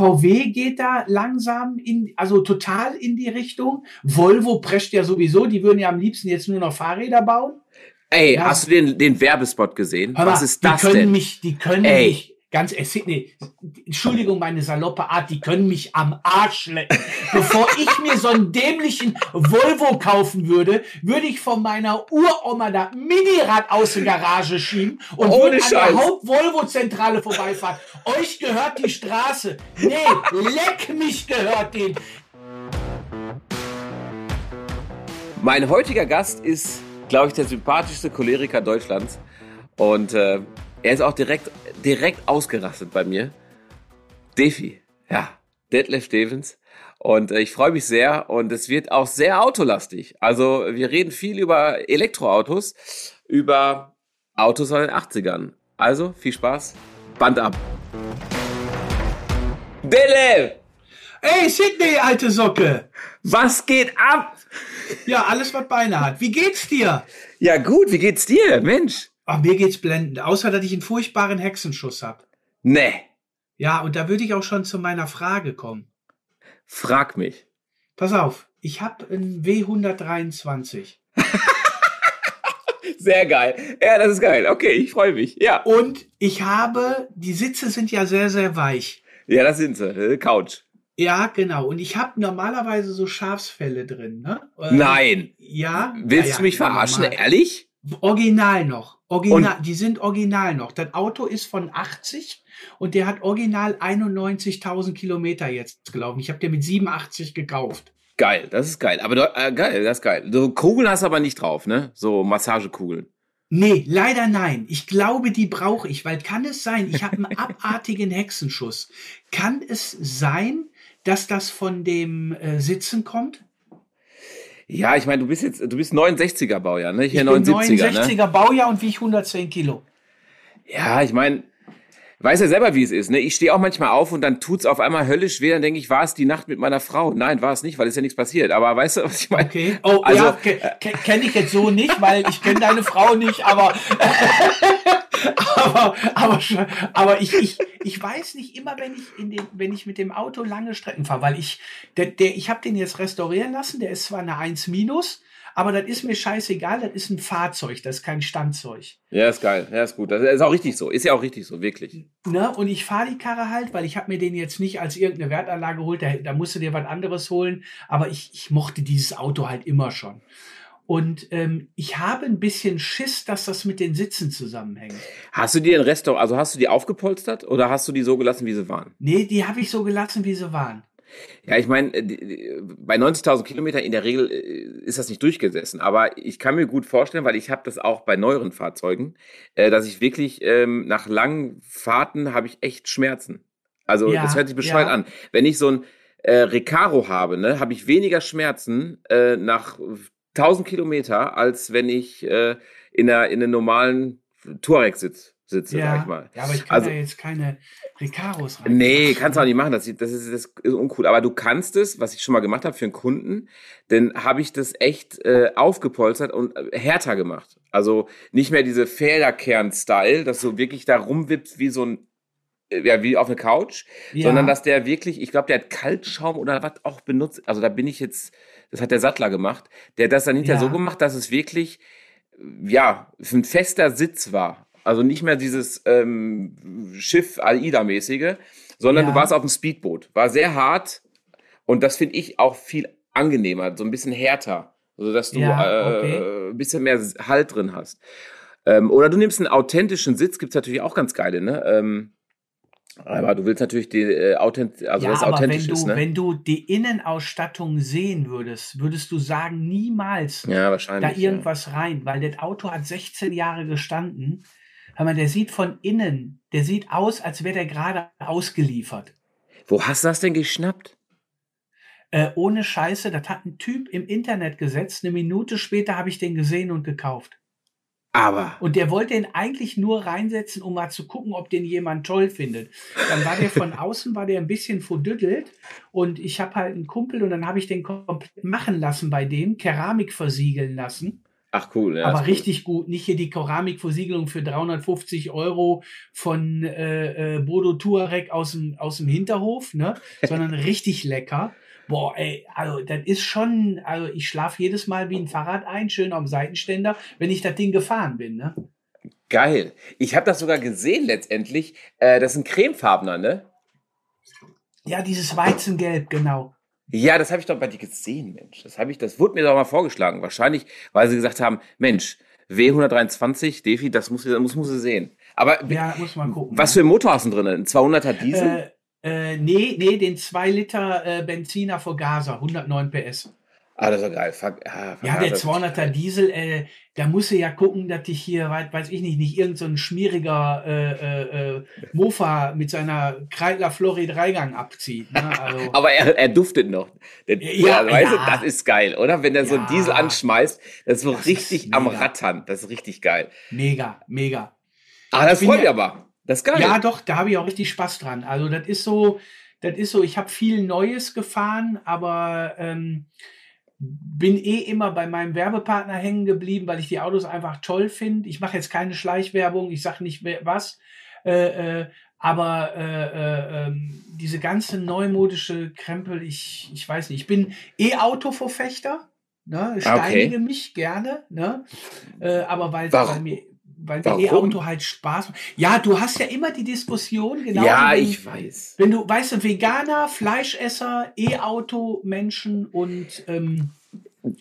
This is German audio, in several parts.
VW geht da langsam in, also total in die Richtung. Volvo prescht ja sowieso, die würden ja am liebsten jetzt nur noch Fahrräder bauen. Ey, ja, hast du den, den Werbespot gesehen? Mal, Was ist das die können denn? Mich, die können Ey. mich ganz äh, Sydney, Entschuldigung, meine saloppe Art, die können mich am Arsch lecken. Bevor ich mir so einen dämlichen Volvo kaufen würde, würde ich von meiner Uroma da Minirad aus der Garage schieben und Ohne würde an der Haupt-Volvo-Zentrale vorbeifahren. Euch gehört die Straße. Nee, leck mich gehört den. Mein heutiger Gast ist, glaube ich, der sympathischste Choleriker Deutschlands. Und äh, er ist auch direkt, direkt ausgerastet bei mir. Defi, ja, Detlef Stevens. Und äh, ich freue mich sehr und es wird auch sehr autolastig. Also wir reden viel über Elektroautos, über Autos aus den 80ern. Also viel Spaß, Band ab. Detlef! Ey, Sydney, alte Socke! Was geht ab? Ja, alles, was Beine hat. Wie geht's dir? Ja, gut, wie geht's dir, Mensch? Ach, mir geht's blendend. Außer, dass ich einen furchtbaren Hexenschuss hab. Nee. Ja, und da würde ich auch schon zu meiner Frage kommen. Frag mich. Pass auf, ich hab einen W123. sehr geil. Ja, das ist geil. Okay, ich freue mich. Ja. Und ich habe, die Sitze sind ja sehr, sehr weich. Ja, das sind sie. Äh, Couch. Ja, genau. Und ich habe normalerweise so Schafsfälle drin. Ne? Nein. Ja. Willst ja, du mich verarschen? Normal. Ehrlich? Original noch. Original, und die sind original noch. Das Auto ist von 80 und der hat original 91.000 Kilometer jetzt gelaufen. Ich habe den mit 87 gekauft. Geil, das ist geil. Aber äh, geil, das ist geil. So Kugeln hast du aber nicht drauf, ne? So Massagekugeln. Nee, leider nein. Ich glaube, die brauche ich, weil kann es sein, ich habe einen abartigen Hexenschuss. Kann es sein, dass das von dem äh, Sitzen kommt? Ja, ich meine, du bist jetzt, du bist 69er Baujahr, ne? Ich, ich bin 79er, 69er ne? Baujahr und wiege 110 Kilo. Ja, ich meine, weiß ja selber, wie es ist. Ne? Ich stehe auch manchmal auf und dann tut's auf einmal höllisch weh. Dann denke ich, war es die Nacht mit meiner Frau? Nein, war es nicht, weil es ja nichts passiert. Aber weißt du, was ich meine? Okay. Oh, also, ja, kenne ich jetzt so nicht, weil ich kenne deine Frau nicht, aber aber, aber, aber ich, ich, ich weiß nicht immer, wenn ich in den, wenn ich mit dem Auto lange Strecken fahre, weil ich, der, der, ich habe den jetzt restaurieren lassen, der ist zwar eine 1 minus, aber das ist mir scheißegal, das ist ein Fahrzeug, das ist kein Standzeug. Ja, ist geil, ja, ist gut. Das ist auch richtig so, ist ja auch richtig so, wirklich. Ne? Und ich fahre die Karre halt, weil ich habe mir den jetzt nicht als irgendeine Wertanlage geholt, da, da musst du dir was anderes holen, aber ich, ich mochte dieses Auto halt immer schon. Und ähm, ich habe ein bisschen Schiss, dass das mit den Sitzen zusammenhängt. Hast du die in Restaurant, also hast du die aufgepolstert oder hast du die so gelassen, wie sie waren? Nee, die habe ich so gelassen, wie sie waren. Ja, ich meine, bei 90.000 Kilometern in der Regel äh, ist das nicht durchgesessen. Aber ich kann mir gut vorstellen, weil ich habe das auch bei neueren Fahrzeugen, äh, dass ich wirklich ähm, nach langen Fahrten habe ich echt Schmerzen. Also ja, das hört sich bescheuert ja. an. Wenn ich so ein äh, Recaro habe, ne, habe ich weniger Schmerzen äh, nach 1000 Kilometer, als wenn ich äh, in, einer, in einem normalen Touareg sitze sitze, ja, sag ich mal. Ja, aber ich kann also, ja jetzt keine Recaros rein. Nee, kannst du auch nicht machen. Das, das, ist, das ist uncool. Aber du kannst es, was ich schon mal gemacht habe für einen Kunden, dann habe ich das echt äh, aufgepolstert und äh, härter gemacht. Also nicht mehr diese Federkern-Style, dass du wirklich da rumwippst wie so ein ja, wie auf eine Couch, ja. sondern dass der wirklich, ich glaube, der hat Kaltschaum oder was auch benutzt. Also da bin ich jetzt das hat der Sattler gemacht. Der hat das dann hinterher ja. so gemacht, dass es wirklich, ja, ein fester Sitz war. Also nicht mehr dieses ähm, Schiff AIDA-mäßige, sondern ja. du warst auf dem Speedboot. War sehr hart und das finde ich auch viel angenehmer, so ein bisschen härter, so dass du ja, okay. äh, ein bisschen mehr Halt drin hast. Ähm, oder du nimmst einen authentischen Sitz, gibt's natürlich auch ganz geile, ne? Ähm, aber du willst natürlich die äh, Authent also ja, das authentisch wenn du, ist, ne? wenn du die Innenausstattung sehen würdest, würdest du sagen, niemals ja, da irgendwas ja. rein, weil das Auto hat 16 Jahre gestanden. Aber der sieht von innen, der sieht aus, als wäre der gerade ausgeliefert. Wo hast du das denn geschnappt? Äh, ohne Scheiße, das hat ein Typ im Internet gesetzt. Eine Minute später habe ich den gesehen und gekauft. Aber. Und der wollte ihn eigentlich nur reinsetzen, um mal zu gucken, ob den jemand toll findet. Dann war der von außen, war der ein bisschen verdüttelt und ich habe halt einen Kumpel und dann habe ich den komplett machen lassen bei dem, Keramik versiegeln lassen. Ach cool, ja. Aber richtig gut. Nicht hier die Keramikversiegelung für 350 Euro von äh, äh, Bodo Tuareg aus dem, aus dem Hinterhof, ne? Sondern richtig lecker. Boah, ey, also das ist schon, also ich schlafe jedes Mal wie ein Fahrrad ein, schön am Seitenständer, wenn ich das Ding gefahren bin, ne? Geil. Ich habe das sogar gesehen letztendlich. Äh, das ist ein cremefarbener, ne? Ja, dieses Weizengelb, genau. Ja, das habe ich doch bei dir gesehen, Mensch. Das habe ich, das wurde mir doch mal vorgeschlagen. Wahrscheinlich, weil sie gesagt haben, Mensch, W123, Defi, das muss, muss, muss sie sehen. Aber ja, muss man gucken. Was für ein Motor hast du drin? Ein 200er Diesel? Äh, äh, nee, nee, den 2 Liter äh, Benziner Vergaser, 109 PS. Ah, das ist geil. Ver ah, ja, der 200er Diesel, äh, da musst du ja gucken, dass dich hier, weiß ich nicht, nicht irgendein so schmieriger äh, äh, äh, Mofa mit seiner Kreidler Flori Dreigang abzieht. Ne? Also, Aber er, er duftet noch. Der, ja, ja, weißt ja. du, das ist geil, oder? Wenn er ja. so einen Diesel anschmeißt, das ist so das richtig ist am Rattern. Das ist richtig geil. Mega, mega. Ah, das freut mich aber. Das ist geil. Ja, doch, da habe ich auch richtig Spaß dran. Also, das ist so, das ist so, ich habe viel Neues gefahren, aber ähm, bin eh immer bei meinem Werbepartner hängen geblieben, weil ich die Autos einfach toll finde. Ich mache jetzt keine Schleichwerbung, ich sage nicht was, äh, äh, aber äh, äh, ähm, diese ganze neumodische Krempel, ich, ich weiß nicht, ich bin E-Auto-Verfechter, ne, steinige okay. mich gerne, ne, äh, aber weil, weil mir weil der E-Auto halt Spaß macht. Ja, du hast ja immer die Diskussion, genau. Ja, wenn, ich weiß. Wenn du, weißt du, Veganer, Fleischesser, E-Auto, Menschen und, ähm,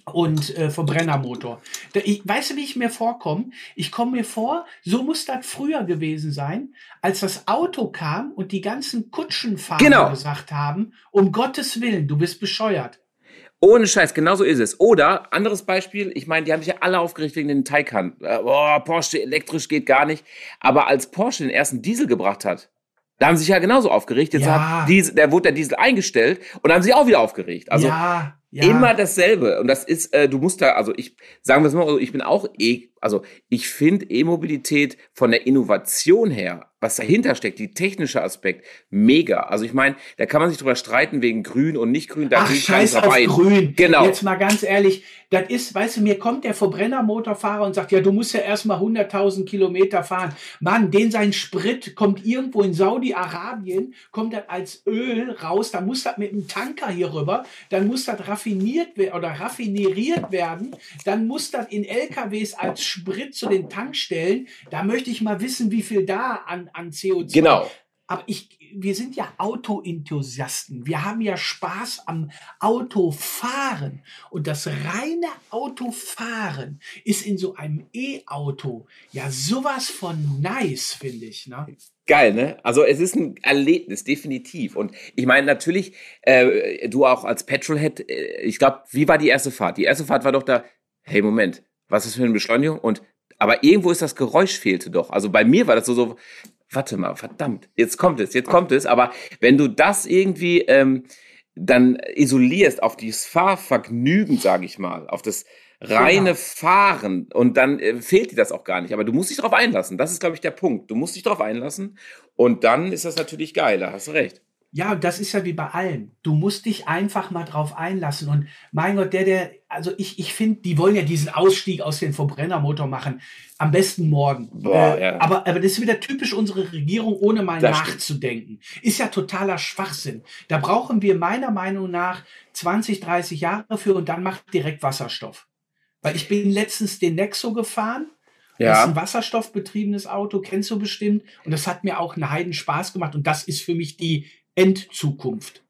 und äh, Verbrennermotor. Da, ich, weißt du, wie ich mir vorkomme? Ich komme mir vor, so muss das früher gewesen sein, als das Auto kam und die ganzen Kutschenfahrer genau. gesagt haben, um Gottes Willen, du bist bescheuert. Ohne Scheiß, genau so ist es. Oder, anderes Beispiel, ich meine, die haben sich ja alle aufgeregt wegen den Taycan. Äh, boah, Porsche elektrisch geht gar nicht. Aber als Porsche den ersten Diesel gebracht hat, da haben sie sich ja genauso aufgeregt. Jetzt ja. hat Diesel, der wurde der Diesel eingestellt und haben sich auch wieder aufgeregt. Also ja, ja. immer dasselbe. Und das ist, äh, du musst da, also ich, sagen wir es mal, also ich bin auch eh, also ich finde E-Mobilität von der Innovation her was dahinter steckt, die technische Aspekt, mega. Also ich meine, da kann man sich drüber streiten wegen grün und nicht grün. Da Ach, scheiß auf grün. Genau. Jetzt mal ganz ehrlich, das ist, weißt du, mir kommt der Verbrennermotorfahrer und sagt, ja, du musst ja erstmal 100.000 Kilometer fahren. Mann, den sein Sprit kommt irgendwo in Saudi-Arabien, kommt das als Öl raus, dann muss das mit einem Tanker hier rüber, dann muss das raffiniert oder raffineriert werden, dann muss das in LKWs als Sprit zu den Tankstellen. Da möchte ich mal wissen, wie viel da an an, CO2. Genau. Aber ich, wir sind ja Autoenthusiasten. Wir haben ja Spaß am Autofahren. Und das reine Autofahren ist in so einem E-Auto ja sowas von nice, finde ich. Ne? Geil, ne? Also es ist ein Erlebnis, definitiv. Und ich meine natürlich, äh, du auch als Petrolhead, äh, ich glaube, wie war die erste Fahrt? Die erste Fahrt war doch da, hey Moment, was ist für eine Beschleunigung? Und aber irgendwo ist das Geräusch fehlte doch. Also bei mir war das so, so warte mal, verdammt, jetzt kommt es, jetzt kommt es. Aber wenn du das irgendwie ähm, dann isolierst auf dieses Fahrvergnügen, sage ich mal, auf das reine genau. Fahren und dann äh, fehlt dir das auch gar nicht. Aber du musst dich darauf einlassen. Das ist, glaube ich, der Punkt. Du musst dich darauf einlassen und dann ist das natürlich geil. Da hast du recht. Ja, das ist ja wie bei allen. Du musst dich einfach mal drauf einlassen. Und mein Gott, der, der, also ich, ich finde, die wollen ja diesen Ausstieg aus dem Verbrennermotor machen. Am besten morgen. Boah, äh, ja. aber, aber das ist wieder typisch unsere Regierung, ohne mal das nachzudenken. Stimmt. Ist ja totaler Schwachsinn. Da brauchen wir meiner Meinung nach 20, 30 Jahre für und dann macht direkt Wasserstoff. Weil ich bin letztens den Nexo gefahren. Ja. Das ist ein wasserstoffbetriebenes Auto, kennst du bestimmt. Und das hat mir auch einen Heiden Spaß gemacht. Und das ist für mich die Endzukunft.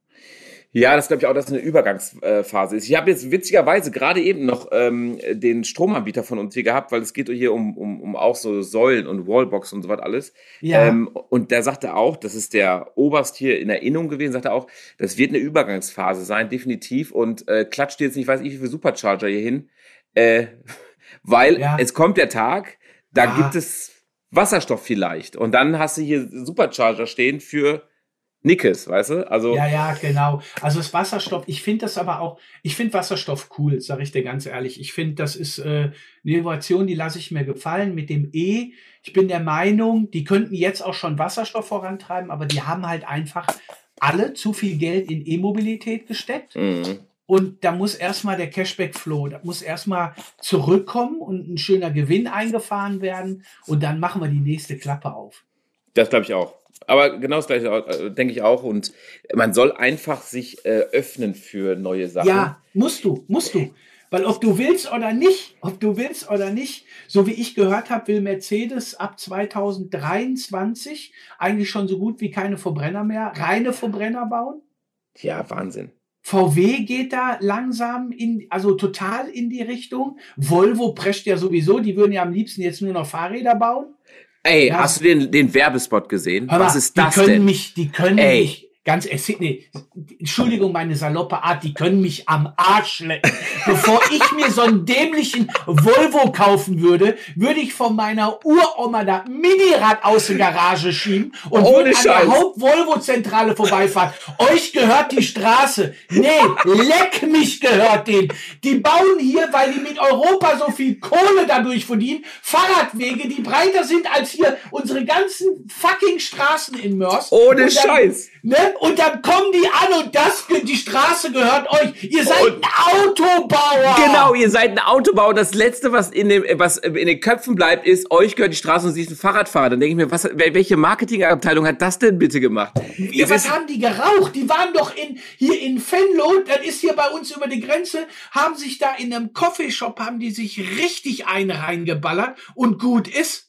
Ja, das glaube ich auch, dass es eine Übergangsphase ist. Ich habe jetzt witzigerweise gerade eben noch ähm, den Stromanbieter von uns hier gehabt, weil es geht hier um, um, um auch so Säulen und Wallbox und so was alles. Ja. Ähm, und der sagte auch, das ist der Oberst hier in Erinnerung gewesen, sagte auch, das wird eine Übergangsphase sein, definitiv. Und äh, klatscht jetzt nicht, weiß ich, wie viele Supercharger hier hin. Äh, weil ja. es kommt der Tag, da ja. gibt es Wasserstoff vielleicht. Und dann hast du hier Supercharger stehen für Nickes, weißt du? Also ja, ja, genau. Also das Wasserstoff, ich finde das aber auch, ich finde Wasserstoff cool, sage ich dir ganz ehrlich. Ich finde, das ist äh, eine Innovation, die lasse ich mir gefallen mit dem E. Ich bin der Meinung, die könnten jetzt auch schon Wasserstoff vorantreiben, aber die haben halt einfach alle zu viel Geld in E-Mobilität gesteckt. Mhm. Und da muss erstmal der Cashback-Flow, da muss erstmal zurückkommen und ein schöner Gewinn eingefahren werden. Und dann machen wir die nächste Klappe auf. Das glaube ich auch. Aber genau das gleiche äh, denke ich auch. Und man soll einfach sich äh, öffnen für neue Sachen. Ja, musst du, musst du. Weil ob du willst oder nicht, ob du willst oder nicht, so wie ich gehört habe, will Mercedes ab 2023 eigentlich schon so gut wie keine Verbrenner mehr, reine Verbrenner bauen. Ja, Wahnsinn. VW geht da langsam in, also total in die Richtung. Volvo prescht ja sowieso, die würden ja am liebsten jetzt nur noch Fahrräder bauen. Ey, ja. hast du den, den Werbespot gesehen? Mal, Was ist das die können denn? Mich, die können Ey. mich ganz nee, Entschuldigung, meine saloppe Art, die können mich am Arsch lecken. Bevor ich mir so einen dämlichen Volvo kaufen würde, würde ich von meiner Uroma da Minirad aus der Garage schieben und Ohne würde an Scheiß. der Haupt-Volvo-Zentrale vorbeifahren. Euch gehört die Straße. Nee, leck mich gehört den. Die bauen hier, weil die mit Europa so viel Kohle dadurch verdienen, Fahrradwege, die breiter sind als hier unsere ganzen fucking Straßen in Mörs. Ohne dann, Scheiß. Ne? Und dann kommen die an und das, die Straße gehört euch. Ihr seid und ein Autobauer. Genau, ihr seid ein Autobauer. Das letzte, was in dem, was in den Köpfen bleibt, ist, euch gehört die Straße und sie ist ein Fahrradfahrer. Dann denke ich mir, was, welche Marketingabteilung hat das denn bitte gemacht? Wie, was haben die geraucht? Die waren doch in, hier in Venlo, das ist hier bei uns über die Grenze, haben sich da in einem Coffeeshop, haben die sich richtig einen reingeballert und gut ist.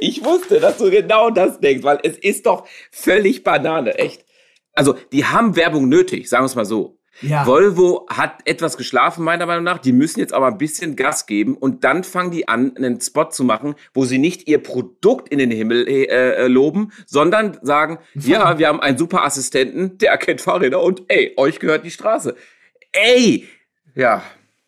Ich wusste, dass du genau das denkst, weil es ist doch völlig Banane, echt. Also, die haben Werbung nötig, sagen wir es mal so. Ja. Volvo hat etwas geschlafen, meiner Meinung nach. Die müssen jetzt aber ein bisschen Gas geben und dann fangen die an, einen Spot zu machen, wo sie nicht ihr Produkt in den Himmel äh, äh loben, sondern sagen, ja, wir haben einen super Assistenten, der erkennt Fahrräder und ey, euch gehört die Straße. Ey, ja.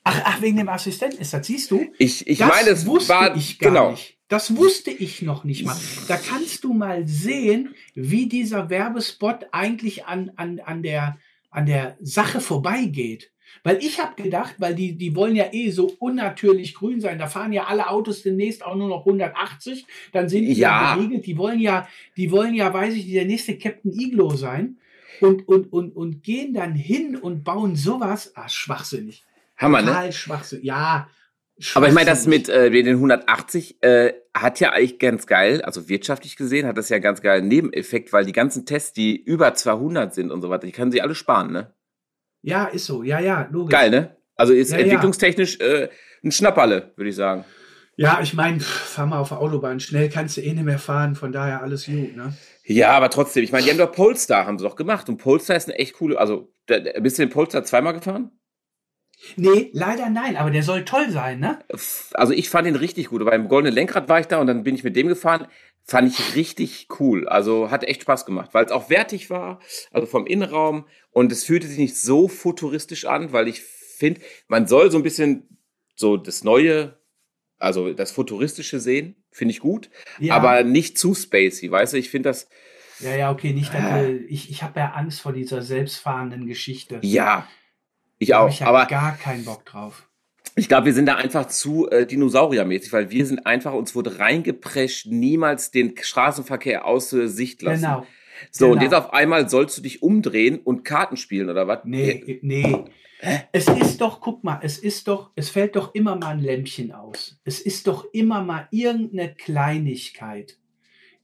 Ach, ach wegen dem Assistenten ist das, siehst du? Ich, ich meine, es war, ich genau. Nicht. Das wusste ich noch nicht mal. Da kannst du mal sehen, wie dieser Werbespot eigentlich an, an, an, der, an der Sache vorbeigeht. Weil ich habe gedacht, weil die, die wollen ja eh so unnatürlich grün sein, da fahren ja alle Autos demnächst auch nur noch 180, dann sind die ja, geregelt, die wollen ja, die wollen ja, weiß ich, der nächste Captain Iglo sein und, und, und, und gehen dann hin und bauen sowas, ah, schwachsinnig. Hammer, ne? Total ne? schwachsinnig, ja. Aber ich meine, das mit äh, den 180 äh, hat ja eigentlich ganz geil, also wirtschaftlich gesehen, hat das ja ganz geil Nebeneffekt, weil die ganzen Tests, die über 200 sind und so weiter, die können sie alle sparen, ne? Ja, ist so. Ja, ja, logisch. Geil, ne? Also ist ja, entwicklungstechnisch äh, ein Schnapperle, würde ich sagen. Ja, ich meine, fahr mal auf der Autobahn. Schnell kannst du eh nicht mehr fahren, von daher alles gut, ne? Ja, aber trotzdem, ich meine, die haben doch Polestar, haben sie doch gemacht. Und Polestar ist eine echt coole, also, bist du den Polestar zweimal gefahren? Nee, leider nein, aber der soll toll sein, ne? Also ich fand ihn richtig gut. Beim Goldenen Lenkrad war ich da und dann bin ich mit dem gefahren. Fand ich richtig cool. Also hat echt Spaß gemacht, weil es auch wertig war, also vom Innenraum. Und es fühlte sich nicht so futuristisch an, weil ich finde, man soll so ein bisschen so das Neue, also das Futuristische sehen, finde ich gut, ja. aber nicht zu spacey, weißt du? Ich finde das. Ja, ja, okay, nicht. Äh, ich ich habe ja Angst vor dieser selbstfahrenden Geschichte. Ja, ich auch. Ich aber gar keinen Bock drauf. Ich glaube, wir sind da einfach zu äh, dinosauriermäßig, weil wir sind einfach, uns wurde reingeprescht, niemals den Straßenverkehr außer Sicht lassen. Genau. So, genau. und jetzt auf einmal sollst du dich umdrehen und Karten spielen, oder was? Nee, nee. Hä? Es ist doch, guck mal, es ist doch, es fällt doch immer mal ein Lämpchen aus. Es ist doch immer mal irgendeine Kleinigkeit,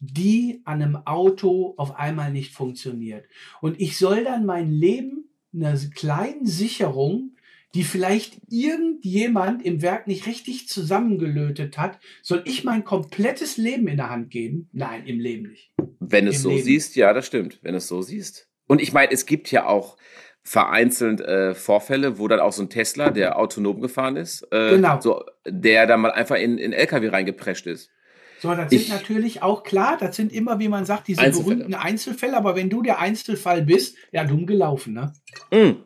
die an einem Auto auf einmal nicht funktioniert. Und ich soll dann mein Leben einer kleinen Sicherung, die vielleicht irgendjemand im Werk nicht richtig zusammengelötet hat, soll ich mein komplettes Leben in der Hand geben? Nein, im Leben nicht. Wenn es so Leben. siehst, ja, das stimmt. Wenn es so siehst. Und ich meine, es gibt ja auch vereinzelt äh, Vorfälle, wo dann auch so ein Tesla, der autonom gefahren ist, äh, genau. so, der dann mal einfach in, in LKW reingeprescht ist. So, das ich, sind natürlich auch klar, das sind immer, wie man sagt, diese Einzelfälle. berühmten Einzelfälle, aber wenn du der Einzelfall bist, ja, dumm gelaufen, ne? Mm.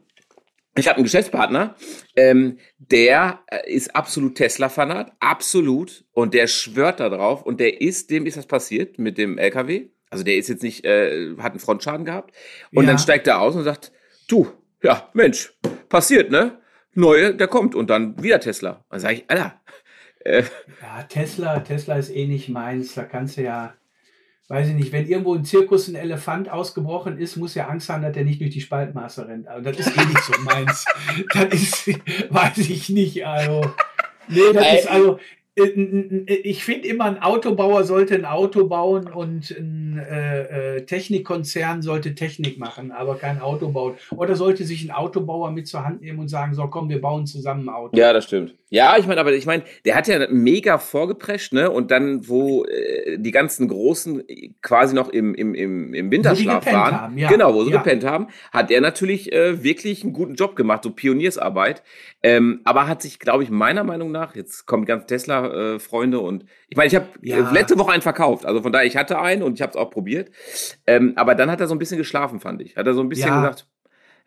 Ich habe einen Geschäftspartner, ähm, der äh, ist absolut Tesla-Fanat, absolut, und der schwört da drauf, und der ist, dem ist das passiert mit dem LKW. Also der ist jetzt nicht, äh, hat einen Frontschaden gehabt. Und ja. dann steigt er aus und sagt, du, ja, Mensch, passiert, ne? Neue, der kommt und dann wieder Tesla. Dann sage ich, Alter, äh. Ja, Tesla, Tesla ist eh nicht meins. Da kannst du ja, weiß ich nicht, wenn irgendwo im Zirkus ein Elefant ausgebrochen ist, muss er Angst haben, dass er nicht durch die Spaltmaße rennt. Also das ist eh nicht so meins. das ist, weiß ich nicht, also. Nee, das ist also, ich finde immer, ein Autobauer sollte ein Auto bauen und ein äh, äh, Technikkonzern sollte Technik machen, aber kein Auto bauen. Oder sollte sich ein Autobauer mit zur Hand nehmen und sagen, so komm, wir bauen zusammen ein Auto. Ja, das stimmt. Ja, ich meine, aber ich meine, der hat ja mega vorgeprescht, ne? Und dann, wo äh, die ganzen Großen quasi noch im, im, im, im Winterschlaf waren, haben, ja. genau, wo sie ja. gepennt haben, hat er natürlich äh, wirklich einen guten Job gemacht, so Pioniersarbeit. Ähm, aber hat sich, glaube ich, meiner Meinung nach, jetzt kommen ganz Tesla-Freunde äh, und ich meine, ich habe ja. letzte Woche einen verkauft, also von daher, ich hatte einen und ich habe es auch probiert. Ähm, aber dann hat er so ein bisschen geschlafen, fand ich. Hat er so ein bisschen gesagt,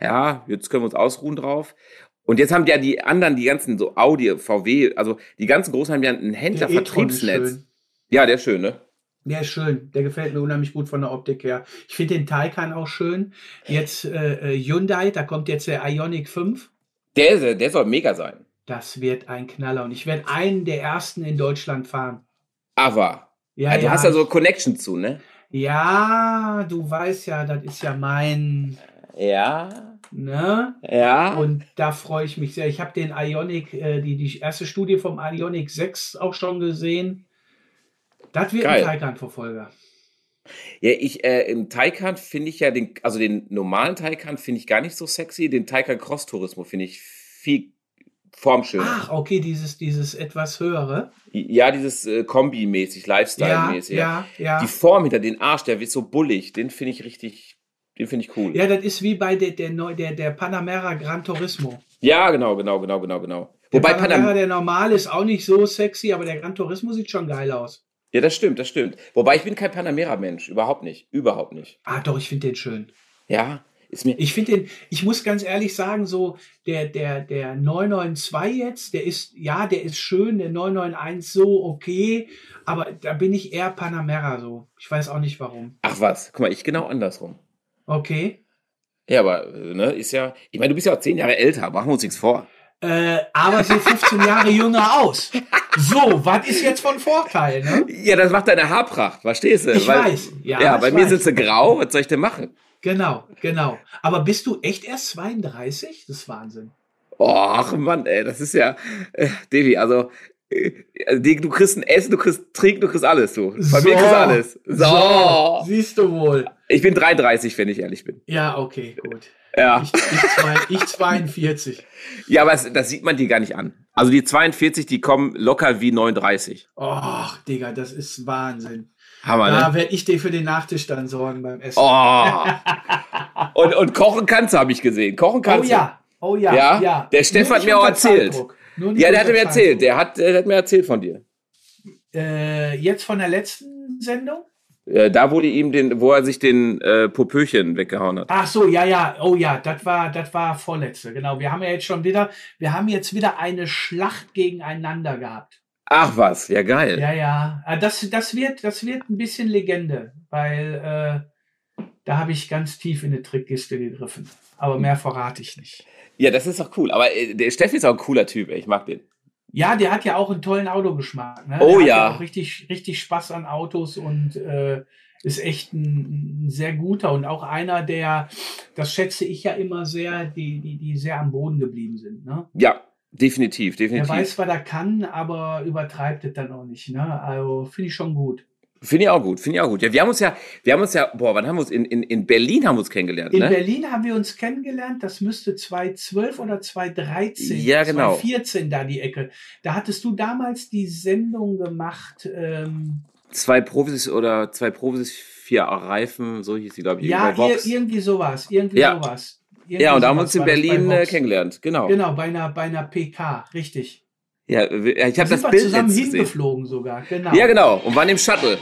ja, jetzt können wir uns ausruhen drauf. Und jetzt haben ja die anderen, die ganzen so Audi, VW, also die ganzen Großen haben ja ein Händler-Vertriebsnetz. Ja, der ist schön, ne? Der ist schön. Der gefällt mir unheimlich gut von der Optik her. Ich finde den Taycan auch schön. Jetzt äh, äh Hyundai, da kommt jetzt der Ionic 5. Der, der soll mega sein. Das wird ein Knaller. Und ich werde einen der ersten in Deutschland fahren. Aber. Ja, ja, du hast ja so Connection zu, ne? Ja, du weißt ja, das ist ja mein. Ja. Ne? Ja. Und da freue ich mich sehr. Ich habe den Ionic, äh, die, die erste Studie vom Ionic 6 auch schon gesehen. Das wird Geil. ein Taycan-Verfolger. Ja, ich, äh, im Taycan finde ich ja den, also den normalen Taycan finde ich gar nicht so sexy. Den Taycan Cross Turismo finde ich viel formschöner. Ach, okay, dieses, dieses etwas höhere. Ja, dieses äh, Kombi-mäßig, Lifestyle-mäßig. Ja, ja, ja. Die Form hinter den Arsch, der wird so bullig, den finde ich richtig, den finde ich cool. Ja, das ist wie bei der, der, der, der Panamera Gran Turismo. Ja, genau, genau, genau, genau, genau. Der Wobei Panamera, Panam der normal ist auch nicht so sexy, aber der Gran Turismo sieht schon geil aus. Ja, das stimmt, das stimmt. Wobei ich bin kein Panamera-Mensch, überhaupt nicht, überhaupt nicht. Ah, doch, ich finde den schön. Ja, ist mir. Ich finde den, ich muss ganz ehrlich sagen, so der, der, der 992 jetzt, der ist, ja, der ist schön, der 991 so okay, aber da bin ich eher Panamera so. Ich weiß auch nicht warum. Ach was, guck mal, ich genau andersrum. Okay. Ja, aber, ne, ist ja, ich meine, du bist ja auch zehn Jahre älter, machen wir uns nichts vor. Äh, aber sieht 15 Jahre jünger aus. So, was ist jetzt von Vorteil, ne? Ja, das macht deine Haarpracht, verstehst du? Ich Weil, weiß, ja. Ja, bei mir sind sie grau, was soll ich denn machen? Genau, genau. Aber bist du echt erst 32? Das ist Wahnsinn. Och, Mann, ey, das ist ja, äh, Devi, also, äh, du kriegst ein Essen, du kriegst Trinken, du kriegst alles, du. Bei so, mir kriegst du alles. So. so. Siehst du wohl. Ich bin 33, wenn ich ehrlich bin. Ja, okay, gut. Ja. Ich, ich, zwei, ich 42. Ja, aber das, das sieht man dir gar nicht an. Also die 42, die kommen locker wie 39. Och, Digga, das ist Wahnsinn. Hammer, da ne? werde ich dir für den Nachtisch dann sorgen beim Essen. Oh. und, und kochen kannst du, habe ich gesehen. Kochen kannst du. Oh ja, oh ja, ja. ja. Der Steff hat mir auch erzählt. Ja, der hat mir erzählt. Der hat, der hat mir erzählt von dir. Äh, jetzt von der letzten Sendung? Äh, da wurde ihm den, wo er sich den äh, Popöchen weggehauen hat. Ach so, ja, ja, oh ja, das war, das war vorletzte, genau. Wir haben ja jetzt schon wieder, wir haben jetzt wieder eine Schlacht gegeneinander gehabt. Ach was, ja geil. Ja, ja. Ah, das, das, wird, das wird ein bisschen Legende, weil äh, da habe ich ganz tief in eine Trickkiste gegriffen. Aber mehr verrate ich nicht. Ja, das ist auch cool. Aber äh, der Steffi ist auch ein cooler Typ, ey. ich mag den. Ja, der hat ja auch einen tollen Autogeschmack. Ne? Oh der ja. Hat ja auch richtig, richtig Spaß an Autos und äh, ist echt ein, ein, sehr guter und auch einer, der, das schätze ich ja immer sehr, die, die, die sehr am Boden geblieben sind. Ne? Ja, Definitiv, definitiv. Er weiß, was er kann, aber übertreibt es dann auch nicht. Ne? Also finde ich schon gut. Finde ich auch gut, finde ich auch gut. Ja, wir haben uns ja, wir haben uns ja, boah, wann haben wir uns, in, in, in Berlin haben wir uns kennengelernt, In ne? Berlin haben wir uns kennengelernt, das müsste 2012 oder 2013, ja, genau. 2014 da die Ecke. Da hattest du damals die Sendung gemacht, ähm, Zwei Profis oder zwei Profis, vier Reifen, so hieß die, glaube ich. Ja, irgendwie sowas, irgendwie ja. sowas. Irgendwie ja, und da haben wir uns in Berlin äh, kennengelernt, genau. Genau, bei einer, bei einer PK, richtig. Ja, ich habe das Bild zusammen hingeflogen sogar, genau. Ja, genau, und waren im Shuttle.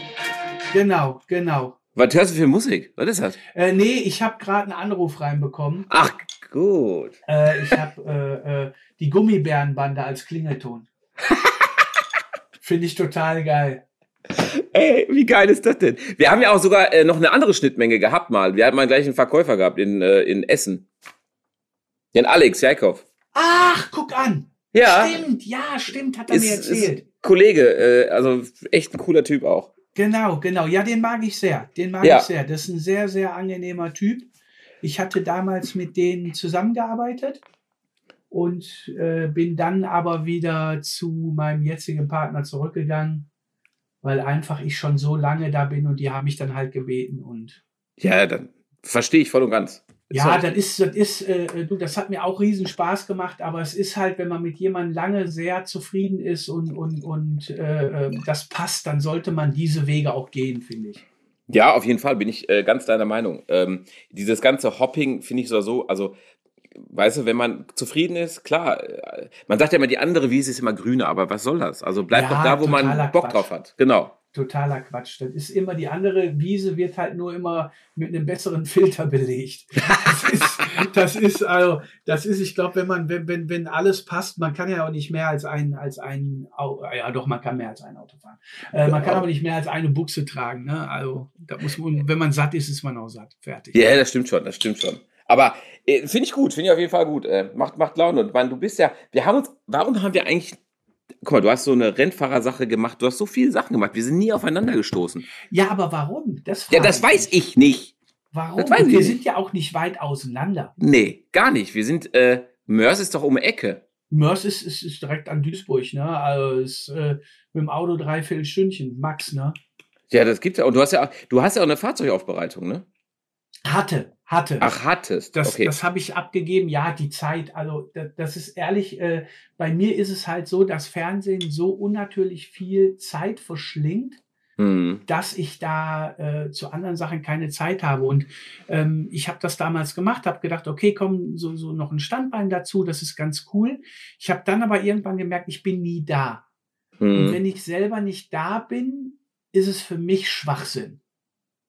Genau, genau. Was hörst du für Musik? Was ist das? Äh, nee, ich habe gerade einen Anruf reinbekommen. Ach, gut. Äh, ich habe äh, äh, die Gummibärenbande als Klingelton. Finde ich total geil. Ey, wie geil ist das denn? Wir haben ja auch sogar äh, noch eine andere Schnittmenge gehabt mal. Wir hatten mal gleich einen Verkäufer gehabt in, äh, in Essen. Den Alex Jakob. Ach, guck an. Ja. Stimmt, ja, stimmt, hat er ist, mir erzählt. Kollege, äh, also echt ein cooler Typ auch. Genau, genau. Ja, den mag ich sehr. Den mag ja. ich sehr. Das ist ein sehr, sehr angenehmer Typ. Ich hatte damals mit denen zusammengearbeitet und äh, bin dann aber wieder zu meinem jetzigen Partner zurückgegangen, weil einfach ich schon so lange da bin und die haben mich dann halt gebeten und. Ja, dann verstehe ich voll und ganz. Ja, das ist, das ist, äh, du, das hat mir auch riesen Spaß gemacht, aber es ist halt, wenn man mit jemandem lange sehr zufrieden ist und, und, und äh, ähm, das passt, dann sollte man diese Wege auch gehen, finde ich. Ja, auf jeden Fall bin ich äh, ganz deiner Meinung. Ähm, dieses ganze Hopping finde ich so, so, also weißt du, wenn man zufrieden ist, klar, äh, man sagt ja immer, die andere Wiese ist immer grüner, aber was soll das? Also bleib ja, doch da, wo man Bock Quatsch. drauf hat. Genau totaler Quatsch. Das ist immer die andere Wiese, wird halt nur immer mit einem besseren Filter belegt. Das ist, das ist also, das ist, ich glaube, wenn man, wenn, wenn, wenn alles passt, man kann ja auch nicht mehr als ein, als ein, ja doch, man kann mehr als ein Auto fahren. Äh, man kann aber nicht mehr als eine Buchse tragen. Ne? Also, da muss man, wenn man satt ist, ist man auch satt. Fertig. Ja, das stimmt schon, das stimmt schon. Aber äh, finde ich gut, finde ich auf jeden Fall gut. Äh, macht, macht Laune. Und man, du bist ja, wir haben uns, warum haben wir eigentlich Guck mal, du hast so eine Rennfahrersache gemacht, du hast so viele Sachen gemacht, wir sind nie aufeinander gestoßen. Ja, aber warum? Das ja, das weiß ich nicht. Warum? wir sind ja auch nicht weit auseinander. Nee, gar nicht. Wir sind, äh, Mörs ist doch um die Ecke. Mörs ist, ist, ist direkt an Duisburg, ne? Also ist, äh, mit dem Auto drei Viertelstündchen, Max, ne? Ja, das gibt's ja. Und du hast ja, du hast ja auch eine Fahrzeugaufbereitung, ne? Hatte, hatte. Ach, hattest. Das, okay. das habe ich abgegeben. Ja, die Zeit. Also das, das ist ehrlich. Äh, bei mir ist es halt so, dass Fernsehen so unnatürlich viel Zeit verschlingt, mhm. dass ich da äh, zu anderen Sachen keine Zeit habe. Und ähm, ich habe das damals gemacht, habe gedacht, okay, komm, so, so noch ein Standbein dazu. Das ist ganz cool. Ich habe dann aber irgendwann gemerkt, ich bin nie da. Mhm. Und wenn ich selber nicht da bin, ist es für mich Schwachsinn.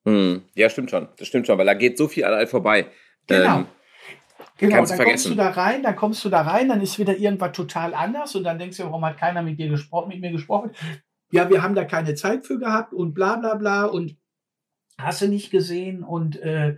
Hm. Ja, stimmt schon. Das stimmt schon, weil da geht so viel an einem vorbei. Genau. Ähm, genau, dann kommst du da rein, dann kommst du da rein, dann ist wieder irgendwas total anders und dann denkst du, warum hat keiner mit dir gesprochen, mit mir gesprochen? Ja, wir haben da keine Zeit für gehabt und bla bla bla und hast du nicht gesehen und äh,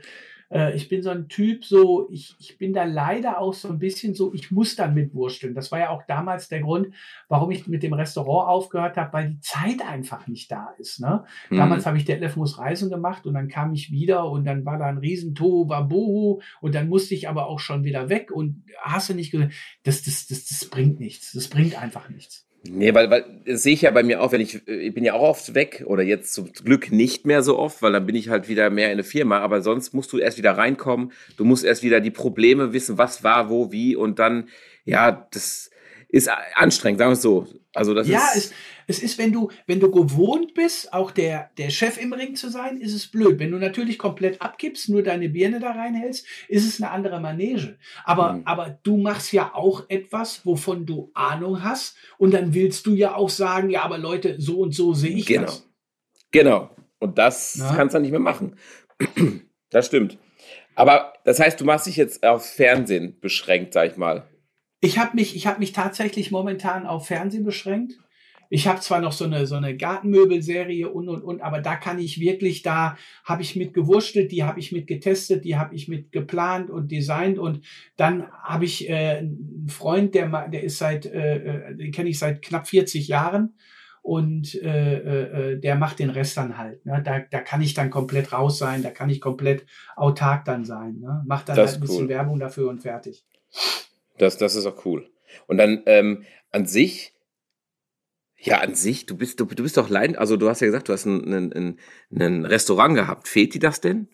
äh, ich bin so ein Typ, so, ich, ich bin da leider auch so ein bisschen so, ich muss dann mitwursteln. Das war ja auch damals der Grund, warum ich mit dem Restaurant aufgehört habe, weil die Zeit einfach nicht da ist. Ne? Mhm. Damals habe ich Detlef muss Reisen gemacht und dann kam ich wieder und dann war da ein riesen Tohuwabohu und dann musste ich aber auch schon wieder weg und hast du nicht gesehen, das, das, das, das bringt nichts. Das bringt einfach nichts. Nee, weil, weil das sehe ich ja bei mir auch, wenn ich, äh, ich bin ja auch oft weg oder jetzt zum Glück nicht mehr so oft, weil dann bin ich halt wieder mehr in der Firma, aber sonst musst du erst wieder reinkommen, du musst erst wieder die Probleme wissen, was war, wo, wie und dann, ja, das ist anstrengend, sagen wir es so. Also das ja, ist. Es, es ist, wenn du, wenn du gewohnt bist, auch der, der Chef im Ring zu sein, ist es blöd. Wenn du natürlich komplett abgibst, nur deine Birne da reinhältst, ist es eine andere Manege. Aber, mhm. aber du machst ja auch etwas, wovon du Ahnung hast. Und dann willst du ja auch sagen, ja, aber Leute, so und so sehe ich genau. das. Genau. Und das Na? kannst du nicht mehr machen. das stimmt. Aber das heißt, du machst dich jetzt auf Fernsehen beschränkt, sag ich mal. Ich habe mich, ich habe mich tatsächlich momentan auf Fernsehen beschränkt. Ich habe zwar noch so eine so eine Gartenmöbelserie und und und, aber da kann ich wirklich, da habe ich mit gewurschtelt, die habe ich mit getestet, die habe ich mit geplant und designt und dann habe ich äh, einen Freund, der der ist seit, äh, äh den kenne ich seit knapp 40 Jahren und äh, äh, äh, der macht den Rest dann halt. Ne? Da, da kann ich dann komplett raus sein, da kann ich komplett autark dann sein. Ne? Macht dann das halt ein bisschen cool. Werbung dafür und fertig. Das, das ist auch cool. Und dann ähm, an sich, ja, an sich, du bist, du, du bist doch leiden, also du hast ja gesagt, du hast ein, ein, ein Restaurant gehabt. Fehlt dir das denn?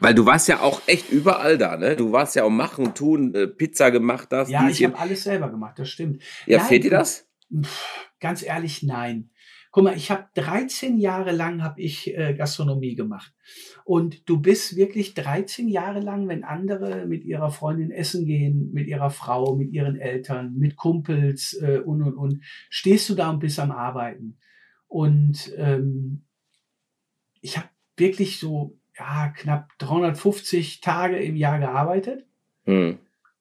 Weil du warst ja auch echt überall da, ne? Du warst ja auch machen, tun, äh, Pizza gemacht, das. Ja, ich habe alles selber gemacht, das stimmt. Ja, nein, fehlt dir das? Ganz ehrlich, nein. Guck mal, ich habe 13 Jahre lang habe ich äh, Gastronomie gemacht. Und du bist wirklich 13 Jahre lang, wenn andere mit ihrer Freundin essen gehen, mit ihrer Frau, mit ihren Eltern, mit Kumpels äh, und und und, stehst du da und bist am Arbeiten. Und ähm, ich habe wirklich so ja, knapp 350 Tage im Jahr gearbeitet. Hm.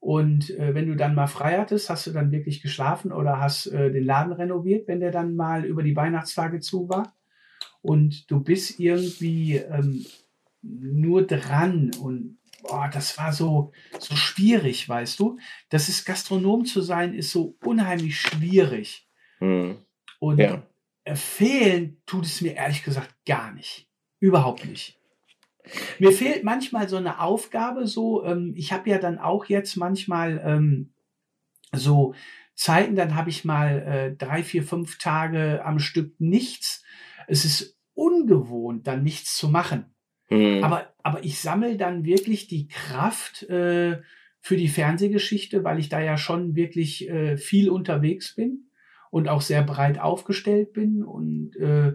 Und äh, wenn du dann mal frei hattest, hast du dann wirklich geschlafen oder hast äh, den Laden renoviert, wenn der dann mal über die Weihnachtstage zu war. Und du bist irgendwie ähm, nur dran und boah, das war so, so schwierig, weißt du. Das ist Gastronom zu sein, ist so unheimlich schwierig. Mhm. Und ja. fehlen tut es mir ehrlich gesagt gar nicht. Überhaupt nicht. Mir fehlt manchmal so eine Aufgabe, so, ähm, ich habe ja dann auch jetzt manchmal ähm, so Zeiten, dann habe ich mal äh, drei, vier, fünf Tage am Stück nichts. Es ist ungewohnt, dann nichts zu machen. Mhm. Aber, aber ich sammle dann wirklich die Kraft äh, für die Fernsehgeschichte, weil ich da ja schon wirklich äh, viel unterwegs bin und auch sehr breit aufgestellt bin. Und äh,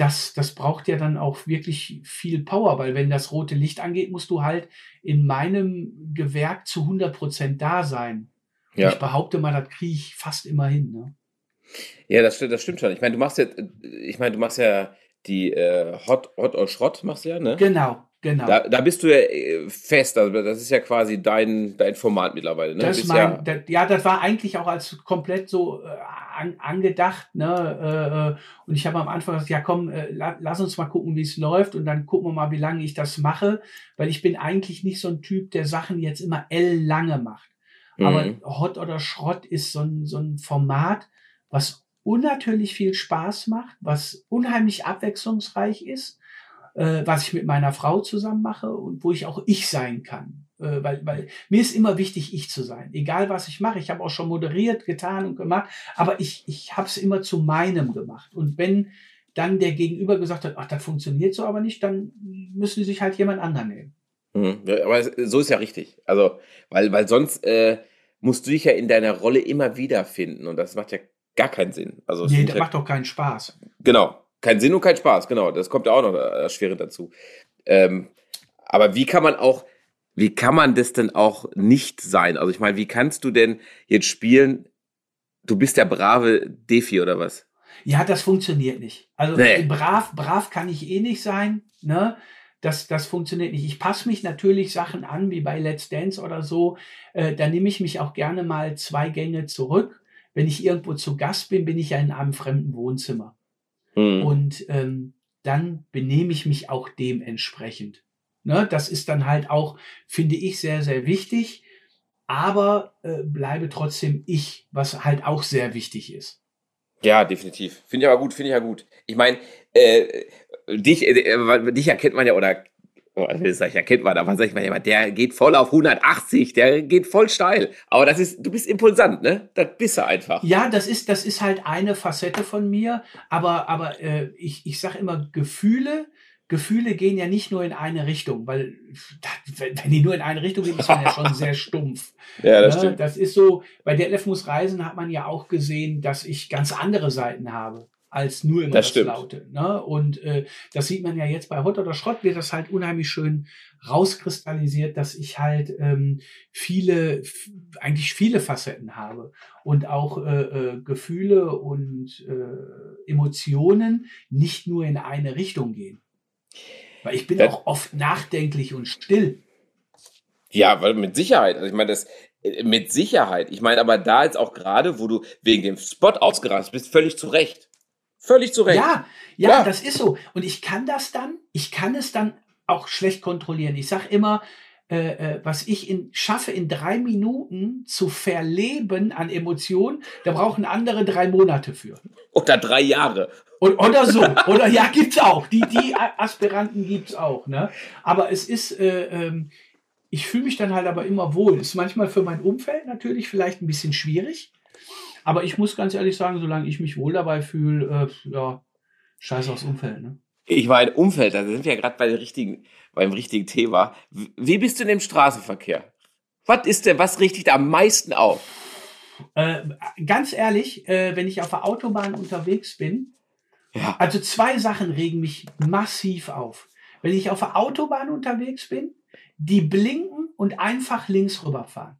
das, das braucht ja dann auch wirklich viel Power, weil wenn das rote Licht angeht, musst du halt in meinem Gewerk zu 100 Prozent da sein. Ja. Ich behaupte mal, das kriege ich fast immer hin. Ne? Ja, das, das stimmt schon. Ich meine, du machst ja, ich meine, du machst ja die äh, Hot, Hot or Schrott machst du ja, ne? Genau, genau. Da, da bist du ja äh, fest, also das ist ja quasi dein, dein Format mittlerweile, ne? Das mein, ja, das, ja, das war eigentlich auch als komplett so äh, an, angedacht, ne? Äh, äh, und ich habe am Anfang gesagt, ja komm, äh, la, lass uns mal gucken, wie es läuft und dann gucken wir mal, wie lange ich das mache, weil ich bin eigentlich nicht so ein Typ, der Sachen jetzt immer L-lange macht. Mhm. Aber Hot oder Schrott ist so ein, so ein Format, was unnatürlich viel Spaß macht, was unheimlich abwechslungsreich ist, äh, was ich mit meiner Frau zusammen mache und wo ich auch ich sein kann. Äh, weil, weil mir ist immer wichtig, ich zu sein. Egal was ich mache. Ich habe auch schon moderiert, getan und gemacht, aber ich, ich habe es immer zu meinem gemacht. Und wenn dann der Gegenüber gesagt hat, ach, das funktioniert so aber nicht, dann müssen sie sich halt jemand anderen nehmen. Mhm, aber so ist ja richtig. Also, weil, weil sonst äh, musst du dich ja in deiner Rolle immer wiederfinden und das macht ja gar keinen Sinn. Also, nee, das macht doch keinen Spaß. Genau. Kein Sinn und kein Spaß, genau. Das kommt ja auch noch erschwerend dazu. Ähm, aber wie kann man auch, wie kann man das denn auch nicht sein? Also ich meine, wie kannst du denn jetzt spielen, du bist der brave Defi oder was? Ja, das funktioniert nicht. Also nee. brav, brav kann ich eh nicht sein, ne? Das, das funktioniert nicht. Ich passe mich natürlich Sachen an, wie bei Let's Dance oder so. Äh, da nehme ich mich auch gerne mal zwei Gänge zurück wenn ich irgendwo zu Gast bin, bin ich ja in einem fremden Wohnzimmer. Mhm. Und ähm, dann benehme ich mich auch dementsprechend. Ne, das ist dann halt auch, finde ich, sehr, sehr wichtig, aber äh, bleibe trotzdem ich, was halt auch sehr wichtig ist. Ja, definitiv. Finde ich aber gut, finde ich ja gut. Ich meine, äh, dich, äh, dich erkennt man ja, oder oh, ich erkennt man, aber sag ich mal, jemand, der geht voll auf 180, der geht voll steil. Aber das ist, du bist impulsant, ne? Das bist du einfach. Ja, das ist, das ist halt eine Facette von mir. Aber, aber äh, ich, ich sag immer, Gefühle, Gefühle gehen ja nicht nur in eine Richtung, weil wenn die nur in eine Richtung gehen, ist man ja schon sehr stumpf. Ja, das ne? stimmt. Das ist so, bei der Elf muss reisen hat man ja auch gesehen, dass ich ganz andere Seiten habe als nur immer das, das Laute. Ne? Und äh, das sieht man ja jetzt bei Hot oder Schrott, wird das halt unheimlich schön rauskristallisiert, dass ich halt ähm, viele, eigentlich viele Facetten habe und auch äh, äh, Gefühle und äh, Emotionen nicht nur in eine Richtung gehen. Weil ich bin das, auch oft nachdenklich und still. Ja, weil mit Sicherheit. Also ich meine, das äh, mit Sicherheit. Ich meine, aber da jetzt auch gerade, wo du wegen dem Spot ausgerastet bist, völlig zu Recht. Völlig zu Recht. Ja, ja, ja, das ist so. Und ich kann das dann, ich kann es dann auch schlecht kontrollieren. Ich sage immer, äh, äh, was ich in, schaffe in drei Minuten zu verleben an Emotionen, da brauchen andere drei Monate für. Oder drei Jahre. Oder so. Oder ja, gibt's auch. Die, die Aspiranten gibt's auch. Ne? Aber es ist, äh, ähm, ich fühle mich dann halt aber immer wohl. Ist manchmal für mein Umfeld natürlich vielleicht ein bisschen schwierig. Aber ich muss ganz ehrlich sagen, solange ich mich wohl dabei fühle, äh, ja, scheiß aufs Umfeld. Ne? Ich meine, Umfeld, da sind wir ja gerade bei richtigen, beim richtigen Thema. Wie bist du denn im Straßenverkehr? Was ist denn, was richtet am meisten auf? Äh, ganz ehrlich, äh, wenn ich auf der Autobahn unterwegs bin, ja. also zwei Sachen regen mich massiv auf. Wenn ich auf der Autobahn unterwegs bin, die blinken und einfach links rüberfahren.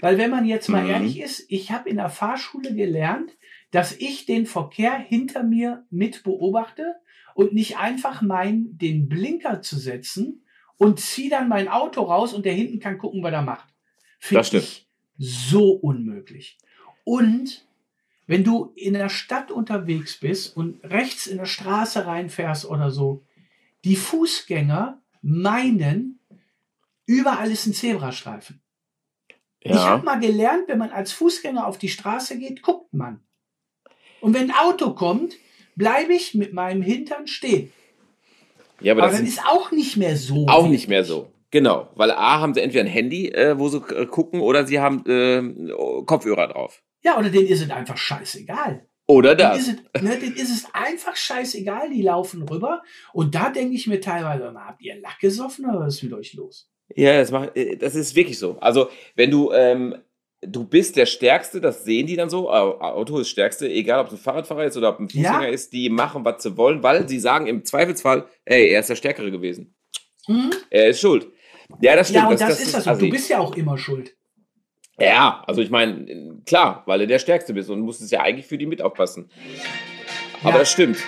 Weil wenn man jetzt mal mhm. ehrlich ist, ich habe in der Fahrschule gelernt, dass ich den Verkehr hinter mir mit beobachte und nicht einfach mein, den Blinker zu setzen und ziehe dann mein Auto raus und der hinten kann gucken, was er macht. Finde ich so unmöglich. Und wenn du in der Stadt unterwegs bist und rechts in der Straße reinfährst oder so, die Fußgänger meinen, überall ist ein Zebrastreifen. Ja. Ich habe mal gelernt, wenn man als Fußgänger auf die Straße geht, guckt man. Und wenn ein Auto kommt, bleibe ich mit meinem Hintern stehen. Ja, aber, Aber das dann ist auch nicht mehr so. auch nicht mehr so. Genau, weil A haben sie entweder ein Handy, äh, wo sie äh, gucken, oder sie haben äh, Kopfhörer drauf. Ja, oder denen ist es einfach scheißegal. Oder Denen das. ist, es, ne, denen ist es einfach scheißegal, die laufen rüber. Und da denke ich mir teilweise, na, habt ihr Lack gesoffen oder was ist mit euch los? Ja, das, macht, äh, das ist wirklich so. Also, wenn du, ähm, du bist der Stärkste, das sehen die dann so. Au- Auto ist das Stärkste, egal ob es ein Fahrradfahrer ist oder ob ein Fußgänger Ja. ist, die machen, was sie wollen, weil sie sagen im Zweifelsfall, ey, er ist der Stärkere gewesen. Hm? Er ist schuld. Ja, das stimmt. Ja, und das, ist das. Und du bist ja auch immer schuld. Ja, also ich meine, klar, weil du der Stärkste bist und musstest ja eigentlich für die mit aufpassen. Aber Ja. das stimmt.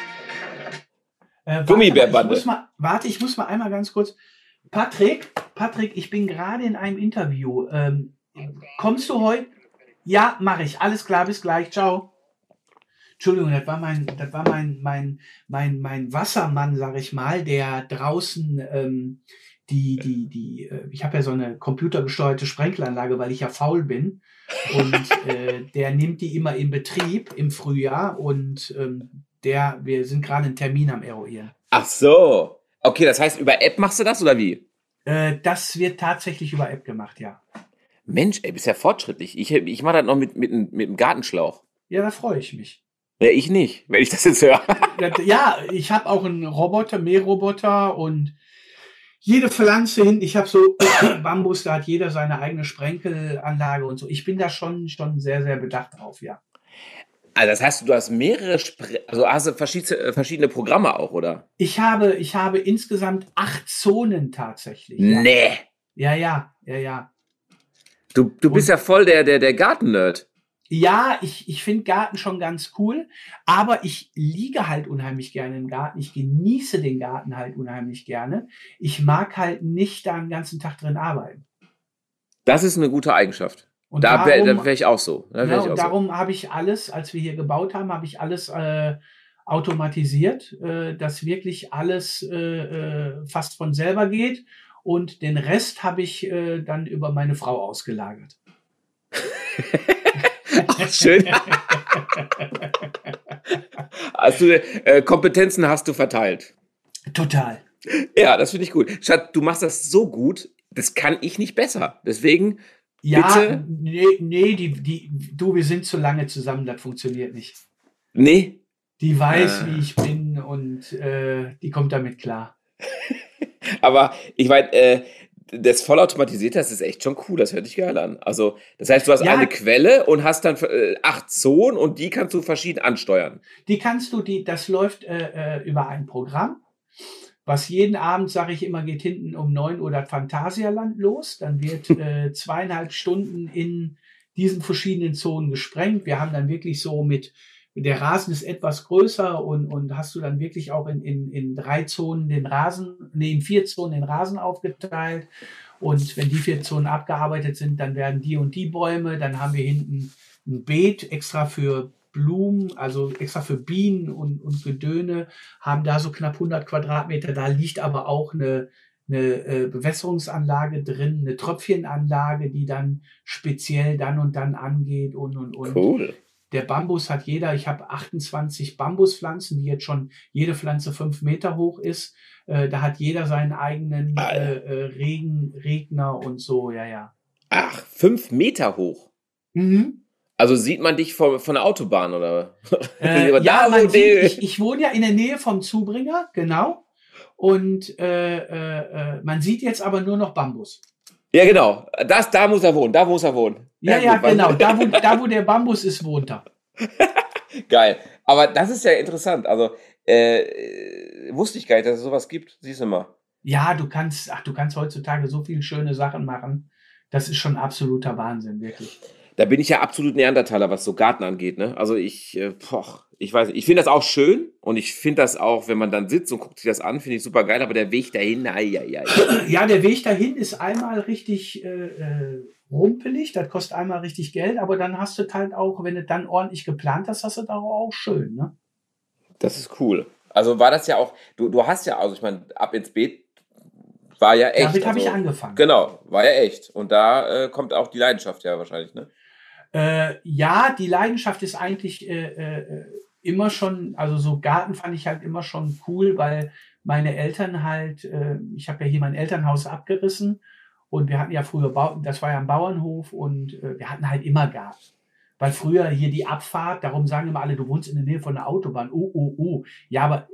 Äh, warte Gummibärbande. mal, Ich muss mal, warte, ich muss mal einmal ganz kurz. Patrick, Patrick, ich bin gerade in einem Interview. Ähm, kommst du heute? Ja, mache ich. Alles klar, bis gleich. Ciao. Entschuldigung, das war mein, das war mein, mein, mein, mein Wassermann, sag ich mal, der draußen ähm, die, die, die, äh, ich habe ja so eine computergesteuerte Sprenkelanlage, weil ich ja faul bin. Und äh, der nimmt die immer in Betrieb im Frühjahr und ähm, der, wir sind gerade einen Termin am eruieren. Ach so. Okay, das heißt, über App machst du das oder wie? Äh, das wird tatsächlich über App gemacht, ja. Mensch, ey, bist ja fortschrittlich. Ich, ich mache das noch mit, mit, mit dem Gartenschlauch. Ja, da freue ich mich. Ja, ich nicht, wenn ich das jetzt höre. Ja, ich habe auch einen Roboter, Mähroboter und jede Pflanze hinten, ich habe so Bambus, da hat jeder seine eigene Sprenkelanlage und so. Ich bin da schon, schon sehr, sehr bedacht drauf, ja. Also das heißt, du hast mehrere, Spre also hast du verschiedene, äh, verschiedene Programme auch, oder? Ich habe, ich habe insgesamt acht Zonen tatsächlich. Ja, Nee. ja, ja, ja. ja. Du, du bist ja voll der, der, der Garten-Nerd. Ja, ich, ich finde Garten schon ganz cool, aber ich liege halt unheimlich gerne im Garten. Ich genieße den Garten halt unheimlich gerne. Ich mag halt nicht da den ganzen Tag drin arbeiten. Das ist eine gute Eigenschaft. Und Da wäre wär ich auch so. Da ja, auch und darum habe ich alles, als wir hier gebaut haben, habe ich alles äh, automatisiert, äh, dass wirklich alles äh, äh, fast von selber geht. Und den Rest habe ich äh, dann über meine Frau ausgelagert. Schön. Hast du, äh, Kompetenzen hast du verteilt. Total. Ja, das finde ich gut. Schat, du machst das so gut, das kann ich nicht besser. Deswegen, Ja, Bitte? nee, nee, die, die, du, wir sind zu lange zusammen, das funktioniert nicht. nee. Die weiß, Ah. wie ich bin und äh, die kommt damit klar. Aber ich meine, äh, das vollautomatisierte, das ist echt schon cool, das hört sich geil an. Also, das heißt, du hast Ja. eine Quelle und hast dann äh, acht Zonen und die kannst du verschieden ansteuern. Die kannst du, die, das läuft äh, äh, über ein Programm, was jeden Abend, sage ich immer, geht hinten um 9 Uhr das Phantasialand los. Dann wird äh, zweieinhalb Stunden in diesen verschiedenen Zonen gesprengt. Wir haben dann wirklich so mit, der Rasen ist etwas größer und, und hast du dann wirklich auch in, in, in drei Zonen den Rasen, nee, in vier Zonen den Rasen aufgeteilt. Und wenn die vier Zonen abgearbeitet sind, dann werden die und die Bäume, dann haben wir hinten ein Beet extra für Blumen, also extra für Bienen und, und Gedöne, haben da so knapp 100 Quadratmeter. Da liegt aber auch eine, eine äh, Bewässerungsanlage drin, eine Tröpfchenanlage, die dann speziell dann und dann angeht und und und. Cool. Der Bambus hat jeder, ich habe 28 Bambuspflanzen, die jetzt schon jede Pflanze fünf Meter hoch ist. Äh, da hat jeder seinen eigenen äh, Alter. äh, Regen, Regner und so, ja, ja. Ach, fünf Meter hoch. Mhm. Also sieht man dich von, von der Autobahn oder? Äh, ja, man sieht, ich, ich wohne ja in der Nähe vom Zubringer, genau. Und äh, äh, äh, man sieht jetzt aber nur noch Bambus. Ja, genau. Das, da muss er wohnen. Da muss er wohnen. Ja, ja, genau. Da wo, da, wo der Bambus ist, wohnt er. Geil. Aber das ist ja interessant. Also, äh, wusste ich gar nicht, dass es sowas gibt. Siehst du mal. Ja, du kannst, ach, du kannst heutzutage so viele schöne Sachen machen. Das ist schon absoluter Wahnsinn, wirklich. Da bin ich ja absolut Neandertaler, was so Garten angeht. Ne? Also ich, äh, poch, ich weiß, nicht. ich finde das auch schön und ich finde das auch, wenn man dann sitzt und guckt sich das an, finde ich super geil. Aber der Weg dahin, ai, ai, ai. Ja, der Weg dahin ist einmal richtig äh, äh, rumpelig, das kostet einmal richtig Geld, aber dann hast du halt auch, wenn du dann ordentlich geplant hast, hast du da auch schön, ne? Das ist cool. Also war das ja auch, du, du hast ja, also ich meine, ab ins Beet war ja echt. Damit habe ich also, angefangen. Genau, war ja echt. Und da äh, kommt auch die Leidenschaft ja wahrscheinlich, ne? Äh, ja, die Leidenschaft ist eigentlich äh, äh, immer schon, also so Garten fand ich halt immer schon cool, weil meine Eltern halt, äh, ich habe ja hier mein Elternhaus abgerissen und wir hatten ja früher, Bau, das war ja ein Bauernhof und äh, wir hatten halt immer Garten. Weil früher hier die Abfahrt, darum sagen immer alle, du wohnst in der Nähe von der Autobahn. Oh, oh, oh. Ja, aber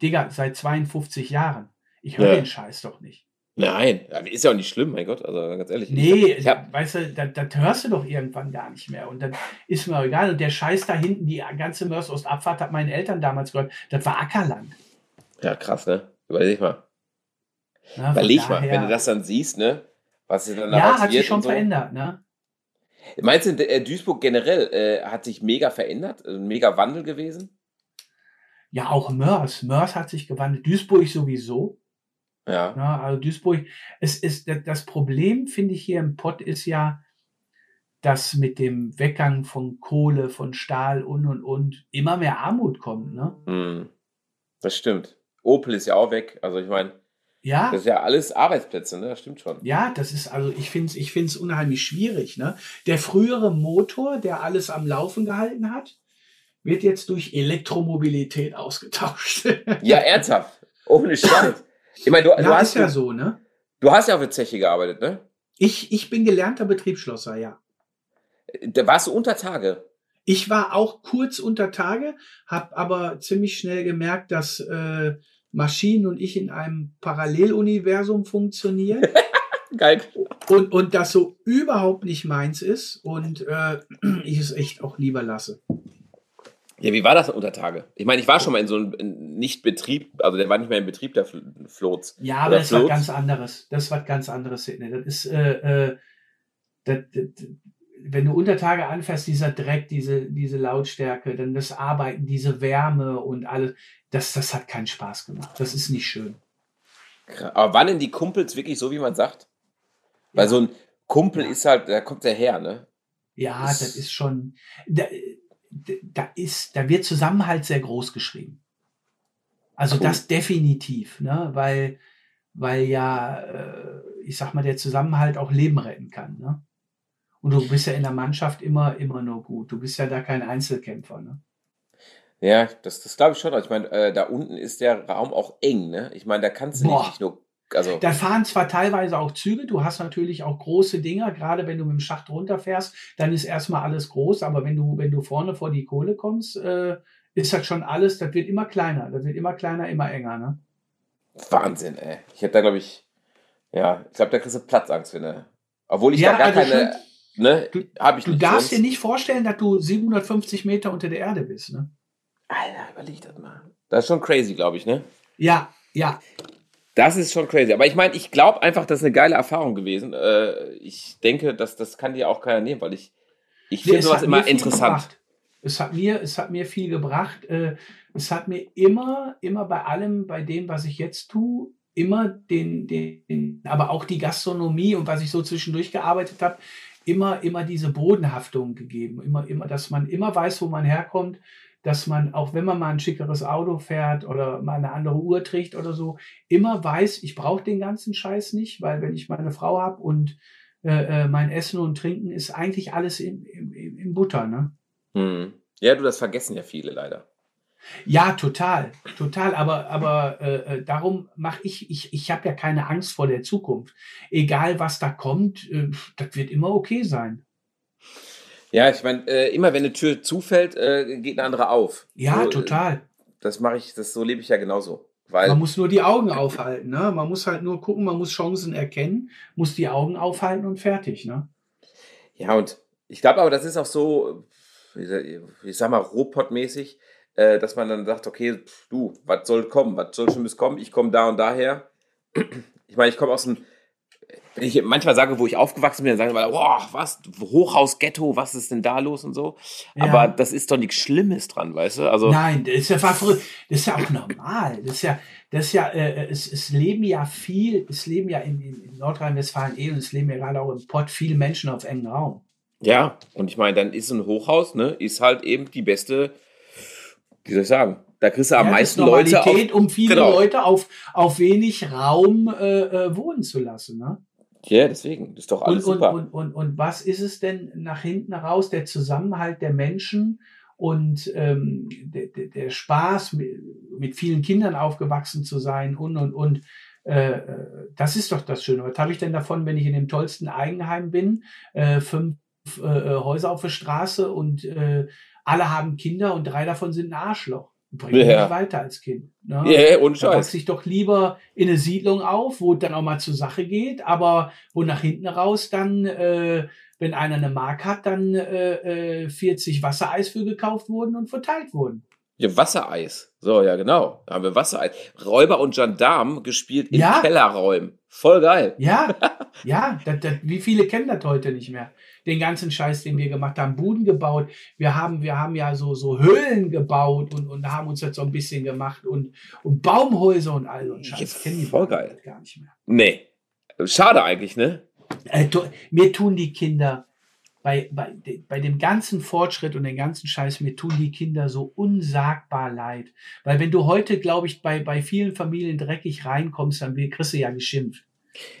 Digga, seit 52 Jahren. Ich höre ja. den Scheiß doch nicht. Nein, ist ja auch nicht schlimm, mein Gott, also ganz ehrlich. Nee, ich hab, weißt du, das, das hörst du doch irgendwann gar nicht mehr. Und dann ist mir auch egal. Und der Scheiß da hinten, die ganze Mörs-Ostabfahrt, hat meinen Eltern damals gehört, das war Ackerland. Ja, krass, ne? Überleg mal. Na, Überleg mal, wenn du das dann siehst, ne? Was sich dann Ja, hat sich schon so. verändert, ne? Meinst du, äh, Duisburg generell äh, hat sich mega verändert? Ein also mega Wandel gewesen? Ja, auch Mörs. Mörs hat sich gewandelt. Duisburg sowieso. Ja. ja also Duisburg, es ist, das Problem, finde ich, hier im Pott ist ja, dass mit dem Weggang von Kohle, von Stahl und und und immer mehr Armut kommt, ne? Mm, das stimmt. Opel ist ja auch weg. Also ich meine, ja. Das ist ja alles Arbeitsplätze, ne? Das stimmt schon. Ja, das ist, also ich finde es ich find's unheimlich schwierig, ne? Der frühere Motor, der alles am Laufen gehalten hat, wird jetzt durch Elektromobilität ausgetauscht. ja, ernsthaft. Ohne Scheiß. Ich meine, du, ja, du hast ja so, ne? Du hast ja auf der Zeche gearbeitet, ne? Ich, ich bin gelernter Betriebsschlosser, ja. Da warst du unter Tage. Ich war auch kurz unter Tage, habe aber ziemlich schnell gemerkt, dass äh, Maschinen und ich in einem Paralleluniversum funktionieren. Geil. Und, und das so überhaupt nicht meins ist und äh, ich es echt auch lieber lasse. Ja, wie war das unter Tage? Ich meine, ich war schon mal in so einem Nicht-Betrieb, also der war nicht mehr im Betrieb, der Floats. Ja, aber das Floats. war ganz anderes. Das war ganz anderes, Sidney. Das ist, äh, äh, das, das, wenn du unter Tage anfährst, dieser Dreck, diese, diese Lautstärke, dann das Arbeiten, diese Wärme und alles, das, das hat keinen Spaß gemacht. Das ist nicht schön. Aber waren denn die Kumpels wirklich so, wie man sagt? Weil ja. so ein Kumpel ja. ist halt, da kommt der her, ne? Ja, das, das ist schon, da, da ist, da wird Zusammenhalt sehr groß geschrieben. Also cool. das definitiv, ne? Weil, weil ja, äh, ich sag mal, der Zusammenhalt auch Leben retten kann, ne? Und du bist ja in der Mannschaft immer, immer nur gut. Du bist ja da kein Einzelkämpfer, ne? Ja, das, das glaube ich schon. Ich meine, äh, da unten ist der Raum auch eng, ne? Ich meine, da kannst du Boah. nicht nur. Also da fahren zwar teilweise auch Züge, du hast natürlich auch große Dinger, gerade wenn du mit dem Schacht runterfährst, dann ist erstmal alles groß, aber wenn du, wenn du vorne vor die Kohle kommst, äh, ist das schon alles, das wird immer kleiner, das wird immer kleiner, immer enger, ne? Wahnsinn, ey. Ich hätte da, glaube ich, ja, ich glaube, da kriegst du Platzangst, wenn du. Obwohl ich ja, da gar also keine. Ne, du, ich du darfst sonst. dir nicht vorstellen, dass du 750 Meter unter der Erde bist, ne? Alter, überleg das mal. Das ist schon crazy, glaube ich, ne? Ja, ja. Das ist schon crazy. Aber ich meine, ich glaube einfach, das ist eine geile Erfahrung gewesen. Äh, ich denke, dass das kann dir auch keiner nehmen, weil ich, ich finde sowas immer interessant. Es hat mir, es hat mir viel gebracht. Äh, es hat mir immer, immer bei allem, bei dem, was ich jetzt tue, immer den, den, aber auch die Gastronomie und was ich so zwischendurch gearbeitet habe, immer, immer diese Bodenhaftung gegeben. Immer, immer, dass man immer weiß, wo man herkommt, dass man, auch wenn man mal ein schickeres Auto fährt oder mal eine andere Uhr trägt oder so, immer weiß, ich brauche den ganzen Scheiß nicht, weil wenn ich meine Frau habe und äh, äh, mein Essen und Trinken ist eigentlich alles in, in, in Butter, ne? Hm. Ja, du, das vergessen ja viele leider. Ja, total, total. Aber, aber äh, äh darum mache ich, ich, ich habe ja keine Angst vor der Zukunft. Egal was da kommt, äh, das wird immer okay sein. Ja, ich meine, äh, immer wenn eine Tür zufällt, äh, geht eine andere auf. Ja, so, äh, total. Das mache ich, das so lebe ich ja genauso. Weil man muss nur die Augen aufhalten, ne? Man muss halt nur gucken, man muss Chancen erkennen, muss die Augen aufhalten und fertig, ne? Ja, und ich glaube aber, das ist auch so, ich sag mal, Robot-mäßig, äh, dass man dann sagt, okay, du, was soll kommen, was soll schon bis kommen? Ich komme da und daher. Ich meine, ich komme aus einem wenn ich manchmal sage, wo ich aufgewachsen bin, dann sagen wir, boah, was, Hochhaus, Ghetto, was ist denn da los und so. Ja. Aber das ist doch nichts Schlimmes dran, weißt du? Also Nein, das ist ja. Das ist ja auch normal. Das ist ja, das ist ja, äh, es, es leben ja viel, es leben ja in, in Nordrhein-Westfalen eh und es leben ja gerade auch im Pott viele Menschen auf engem Raum. Ja, und ich meine, dann ist ein Hochhaus, ne, ist halt eben die beste, wie soll ich sagen, da kriegst du am ja, meisten Leute auf, um viele genau. Leute auf, auf wenig Raum äh, äh, wohnen zu lassen, ne? Ja, deswegen, das ist doch alles und, super. Und, und, und, und was ist es denn nach hinten raus, der Zusammenhalt der Menschen und ähm, der, der Spaß, mit, mit vielen Kindern aufgewachsen zu sein und, und, und. Äh, das ist doch das Schöne. Was habe ich denn davon, wenn ich in dem tollsten Eigenheim bin, äh, fünf äh, Häuser auf der Straße und äh, alle haben Kinder und drei davon sind ein Arschloch. Bringt ja. mich weiter als Kind. Ne? Ja, und Scheiß. Da ich doch lieber in eine Siedlung auf, wo es dann auch mal zur Sache geht, aber wo nach hinten raus dann, äh, wenn einer eine Mark hat, dann äh, 40 äh, Wassereis für gekauft wurden und verteilt wurden. Ja, Wassereis. So, ja, genau. Da haben wir Wassereis. Räuber und Gendarm gespielt in ja. Kellerräumen. Voll geil. Ja, ja. Das, das, wie viele kennen das heute nicht mehr? Den ganzen Scheiß, den wir gemacht haben, Buden gebaut. Wir haben, wir haben ja so, so Höhlen gebaut und, und haben uns jetzt so ein bisschen gemacht und, und Baumhäuser und all so ein Scheiß. Jetzt kennen die voll geil. gar nicht mehr. Nee. Schade eigentlich, ne? Äh, mir tun die Kinder bei, bei, bei dem ganzen Fortschritt und dem ganzen Scheiß, mir tun die Kinder so unsagbar leid. Weil wenn du heute, glaube ich, bei, bei vielen Familien dreckig reinkommst, dann kriegst du ja geschimpft.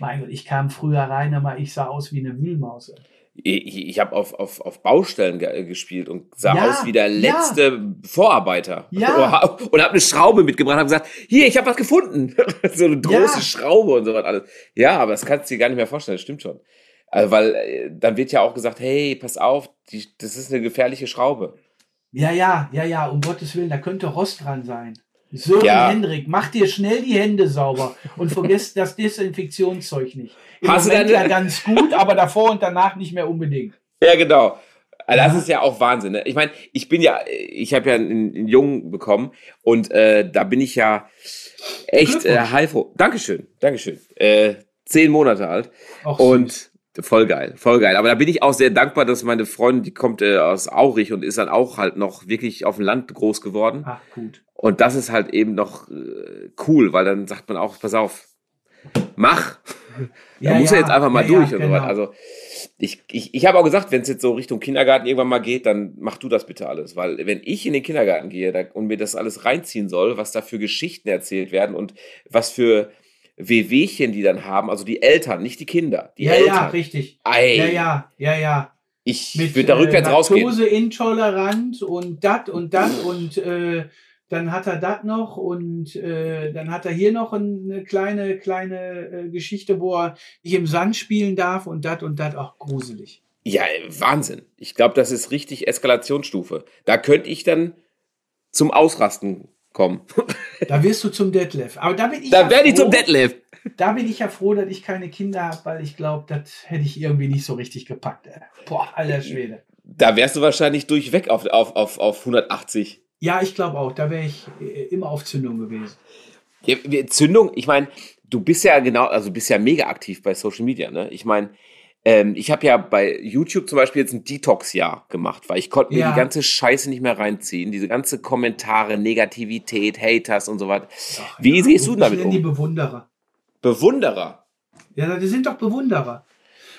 Mein Gott, ich kam früher rein, aber ich sah aus wie eine Wühlmaus. Ich, ich habe auf, auf, auf Baustellen ge gespielt und sah ja, aus wie der letzte ja. Vorarbeiter. Ja. Und habe eine Schraube mitgebracht und gesagt, hier, ich habe was gefunden. so eine große. Schraube und so was alles. Ja, aber das kannst du dir gar nicht mehr vorstellen, das stimmt schon. Also, weil äh, dann wird ja auch gesagt, hey, pass auf, die, das ist eine gefährliche Schraube. Ja, ja, ja, ja, um Gottes Willen, da könnte Rost dran sein. Sören ja. Hendrik, mach dir schnell die Hände sauber und vergiss das Desinfektionszeug nicht. Im Hast Moment du ja ganz gut, aber davor und danach nicht mehr unbedingt. Ja, genau. Also das ist ja auch Wahnsinn. Ne? Ich meine, ich bin ja, ich habe ja einen, einen, Jungen bekommen und äh, da bin ich ja echt äh, heilfroh. Dankeschön, Dankeschön. Äh, zehn Monate alt. Ach, und Voll geil, voll geil. Aber da bin ich auch sehr dankbar, dass meine Freundin, die kommt äh, aus Aurich und ist dann auch halt noch wirklich auf dem Land groß geworden. Ach, gut. Und das ist halt eben noch äh, cool, weil dann sagt man auch, pass auf, mach. Ja, da muss ja, er jetzt einfach mal ja, durch ja, und genau. so weiter. Also ich, ich, ich habe auch gesagt, wenn es jetzt so Richtung Kindergarten irgendwann mal geht, dann mach du das bitte alles. Weil wenn ich in den Kindergarten gehe da, und mir das alles reinziehen soll, was da für Geschichten erzählt werden und was für Wehwehchen die dann haben, also die Eltern, nicht die Kinder. Die ja, Eltern. ja, richtig. Ei. Ja, ja, ja, ja. Ich würde da rückwärts äh, rausgehen. intolerant und dat und dat und äh, dann hat er dat noch und äh, dann hat er hier noch eine kleine, kleine äh, Geschichte, wo er nicht im Sand spielen darf und dat und dat auch gruselig. Ja, Wahnsinn. Ich glaube, das ist richtig Eskalationsstufe. Da könnte ich dann zum Ausrasten kommen. Da wirst du zum Detlef. Aber da bin ich. Da ja werde ich zum Detlef. Da bin ich ja froh, dass ich keine Kinder habe, weil ich glaube, das hätte ich irgendwie nicht so richtig gepackt. Ey. Boah, alter Schwede. Da wärst du wahrscheinlich durchweg auf, auf, auf, auf 180. Ja, ich glaube auch. Da wäre ich äh, immer auf Zündung gewesen. Ja, Zündung, ich meine, du bist ja genau, also bist ja mega aktiv bei Social Media, ne? Ich meine, ähm, ich habe ja bei YouTube zum Beispiel jetzt ein Detox-Jahr gemacht, weil ich konnte mir ja. die ganze Scheiße nicht mehr reinziehen. Diese ganze Kommentare, Negativität, Haters und so weiter. Wie ja, siehst du damit um? die Bewunderer. Bewunderer? Ja, die sind doch Bewunderer.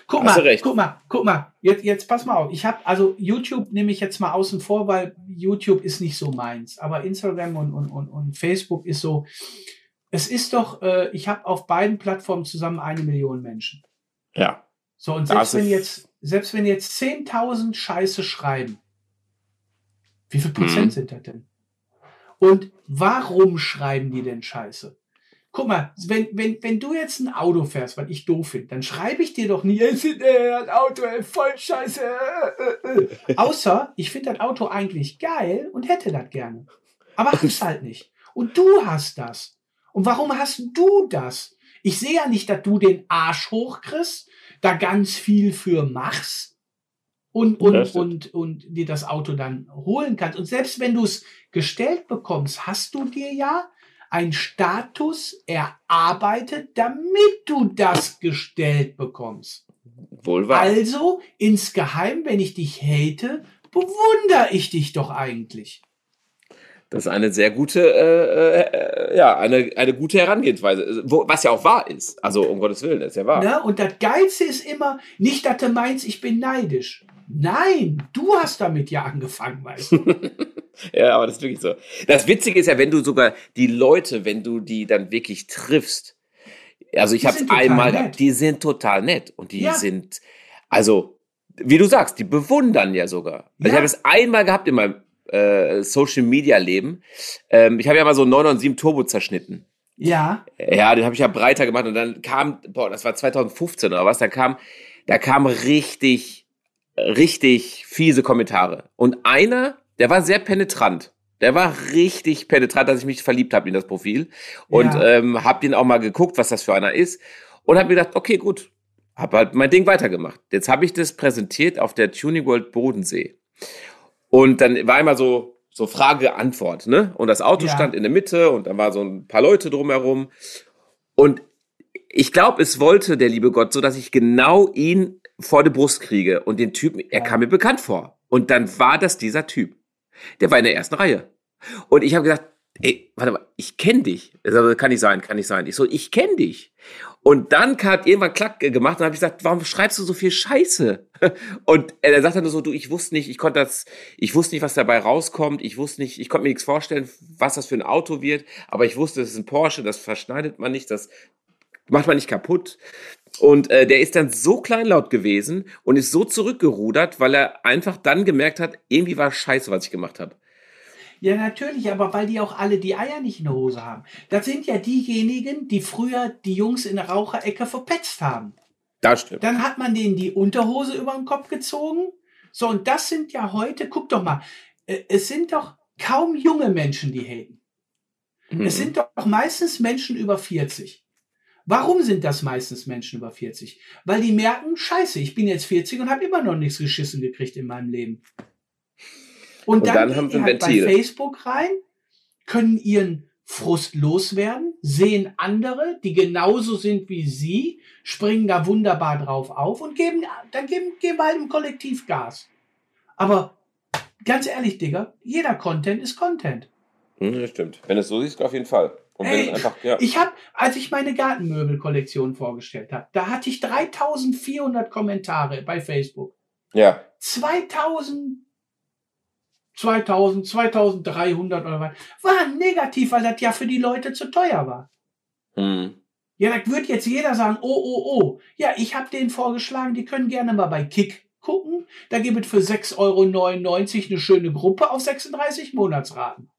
Guck Hast mal, guck mal, guck mal. Jetzt, jetzt pass mal auf. Ich habe also YouTube nehme ich jetzt mal außen vor, weil YouTube ist nicht so meins. Aber Instagram und, und, und, und Facebook ist so. Es ist doch, äh, ich habe auf beiden Plattformen zusammen eine Million Menschen. Ja. So, und selbst wenn jetzt, selbst wenn jetzt 10.000 Scheiße schreiben, wie viel Prozent mhm. sind das denn? Und warum schreiben die denn Scheiße? Guck mal, wenn, wenn, wenn du jetzt ein Auto fährst, was ich doof finde, dann schreibe ich dir doch nie, es ist das Auto voll scheiße. Äh, äh. äh. Außer, ich finde das Auto eigentlich geil und hätte das gerne. Aber hab's halt nicht. Und du hast das. Und warum hast du das? Ich sehe ja nicht, dass du den Arsch hochkriegst, da ganz viel für machst und, und, und, und dir das Auto dann holen kannst. Und selbst wenn du es gestellt bekommst, hast du dir ja ein Status erarbeitet, damit du das gestellt bekommst. Wohl wahr. Also, insgeheim, wenn ich dich hate, bewundere ich dich doch eigentlich. Das ist eine sehr gute, äh, äh, ja, eine, eine gute Herangehensweise, wo, was ja auch wahr ist. Also um Gottes Willen, ist ja wahr. Na, und das Geilste ist immer, nicht, dass du meinst, ich bin neidisch. Nein, du hast damit ja angefangen, weißt du. ja, aber das ist wirklich so. Das Witzige ist ja, wenn du sogar die Leute, wenn du die dann wirklich triffst, also ich habe einmal, nett. die sind total nett und die ja. sind, also wie du sagst, die bewundern ja sogar. Also ja. Ich habe es einmal gehabt in meinem äh, Social Media Leben. Ähm, ich habe ja mal so 997 Turbo zerschnitten. Ja. Ja, den habe ich ja breiter gemacht und dann kam, boah, das war 2015 oder was, da kam, da kam richtig, richtig fiese Kommentare. Und einer, der war sehr penetrant. Der war richtig penetrant, dass ich mich verliebt habe in das Profil. Und ja. ähm, habe den auch mal geguckt, was das für einer ist. Und habe mir gedacht, okay, gut, habe halt mein Ding weitergemacht. Jetzt habe ich das präsentiert auf der Tuning World Bodensee. Und dann war immer so, so Frage-Antwort, ne? Und das Auto ja. stand in der Mitte und dann war so ein paar Leute drumherum. Und ich glaube, es wollte der liebe Gott so, dass ich genau ihn vor die Brust kriege. Und den Typen, er kam mir bekannt vor. Und dann war das dieser Typ. Der war in der ersten Reihe. Und ich habe gesagt, ey, warte mal, ich kenne dich. Also, kann nicht sein, kann nicht sein. Ich so, ich kenne dich. Und dann hat irgendwann Klack gemacht und habe ich gesagt, warum schreibst du so viel Scheiße? Und er sagt dann nur so, du, ich wusste nicht, ich konnte das, ich wusste nicht, was dabei rauskommt. Ich wusste nicht, ich konnte mir nichts vorstellen, was das für ein Auto wird. Aber ich wusste, es ist ein Porsche, das verschneidet man nicht, das macht man nicht kaputt. Und äh, der ist dann so kleinlaut gewesen und ist so zurückgerudert, weil er einfach dann gemerkt hat, irgendwie war scheiße, was ich gemacht habe. Ja, natürlich, aber weil die auch alle die Eier nicht in der Hose haben. Das sind ja diejenigen, die früher die Jungs in der Raucherecke verpetzt haben. Das stimmt. Dann hat man denen die Unterhose über den Kopf gezogen. So, und das sind ja heute, guck doch mal, äh, es sind doch kaum junge Menschen, die haten. Mhm. Es sind doch meistens Menschen über 40. Warum sind das meistens Menschen über 40? Weil die merken, scheiße, ich bin jetzt 40 und habe immer noch nichts geschissen gekriegt in meinem Leben. Und, und dann, dann haben sie halt bei Facebook rein, können ihren Frust loswerden, sehen andere, die genauso sind wie sie, springen da wunderbar drauf auf und geben, dann geben, geben halt im Kollektiv Gas. Aber ganz ehrlich, Digga, jeder Content ist Content. Hm, das stimmt. Wenn es so siehst, auf jeden Fall. Ey, einfach, ja. Ich habe, als ich meine Gartenmöbelkollektion vorgestellt habe, da hatte ich 3400 Kommentare bei Facebook. Ja. 2000 2000, 2300 oder was, war negativ, weil das ja für die Leute zu teuer war. Hm. Ja, da wird jetzt jeder sagen, oh, oh, oh. Ja, ich habe denen vorgeschlagen, die können gerne mal bei Kick gucken. Da gibt es für 6,99 Euro eine schöne Gruppe auf 36 Monatsraten.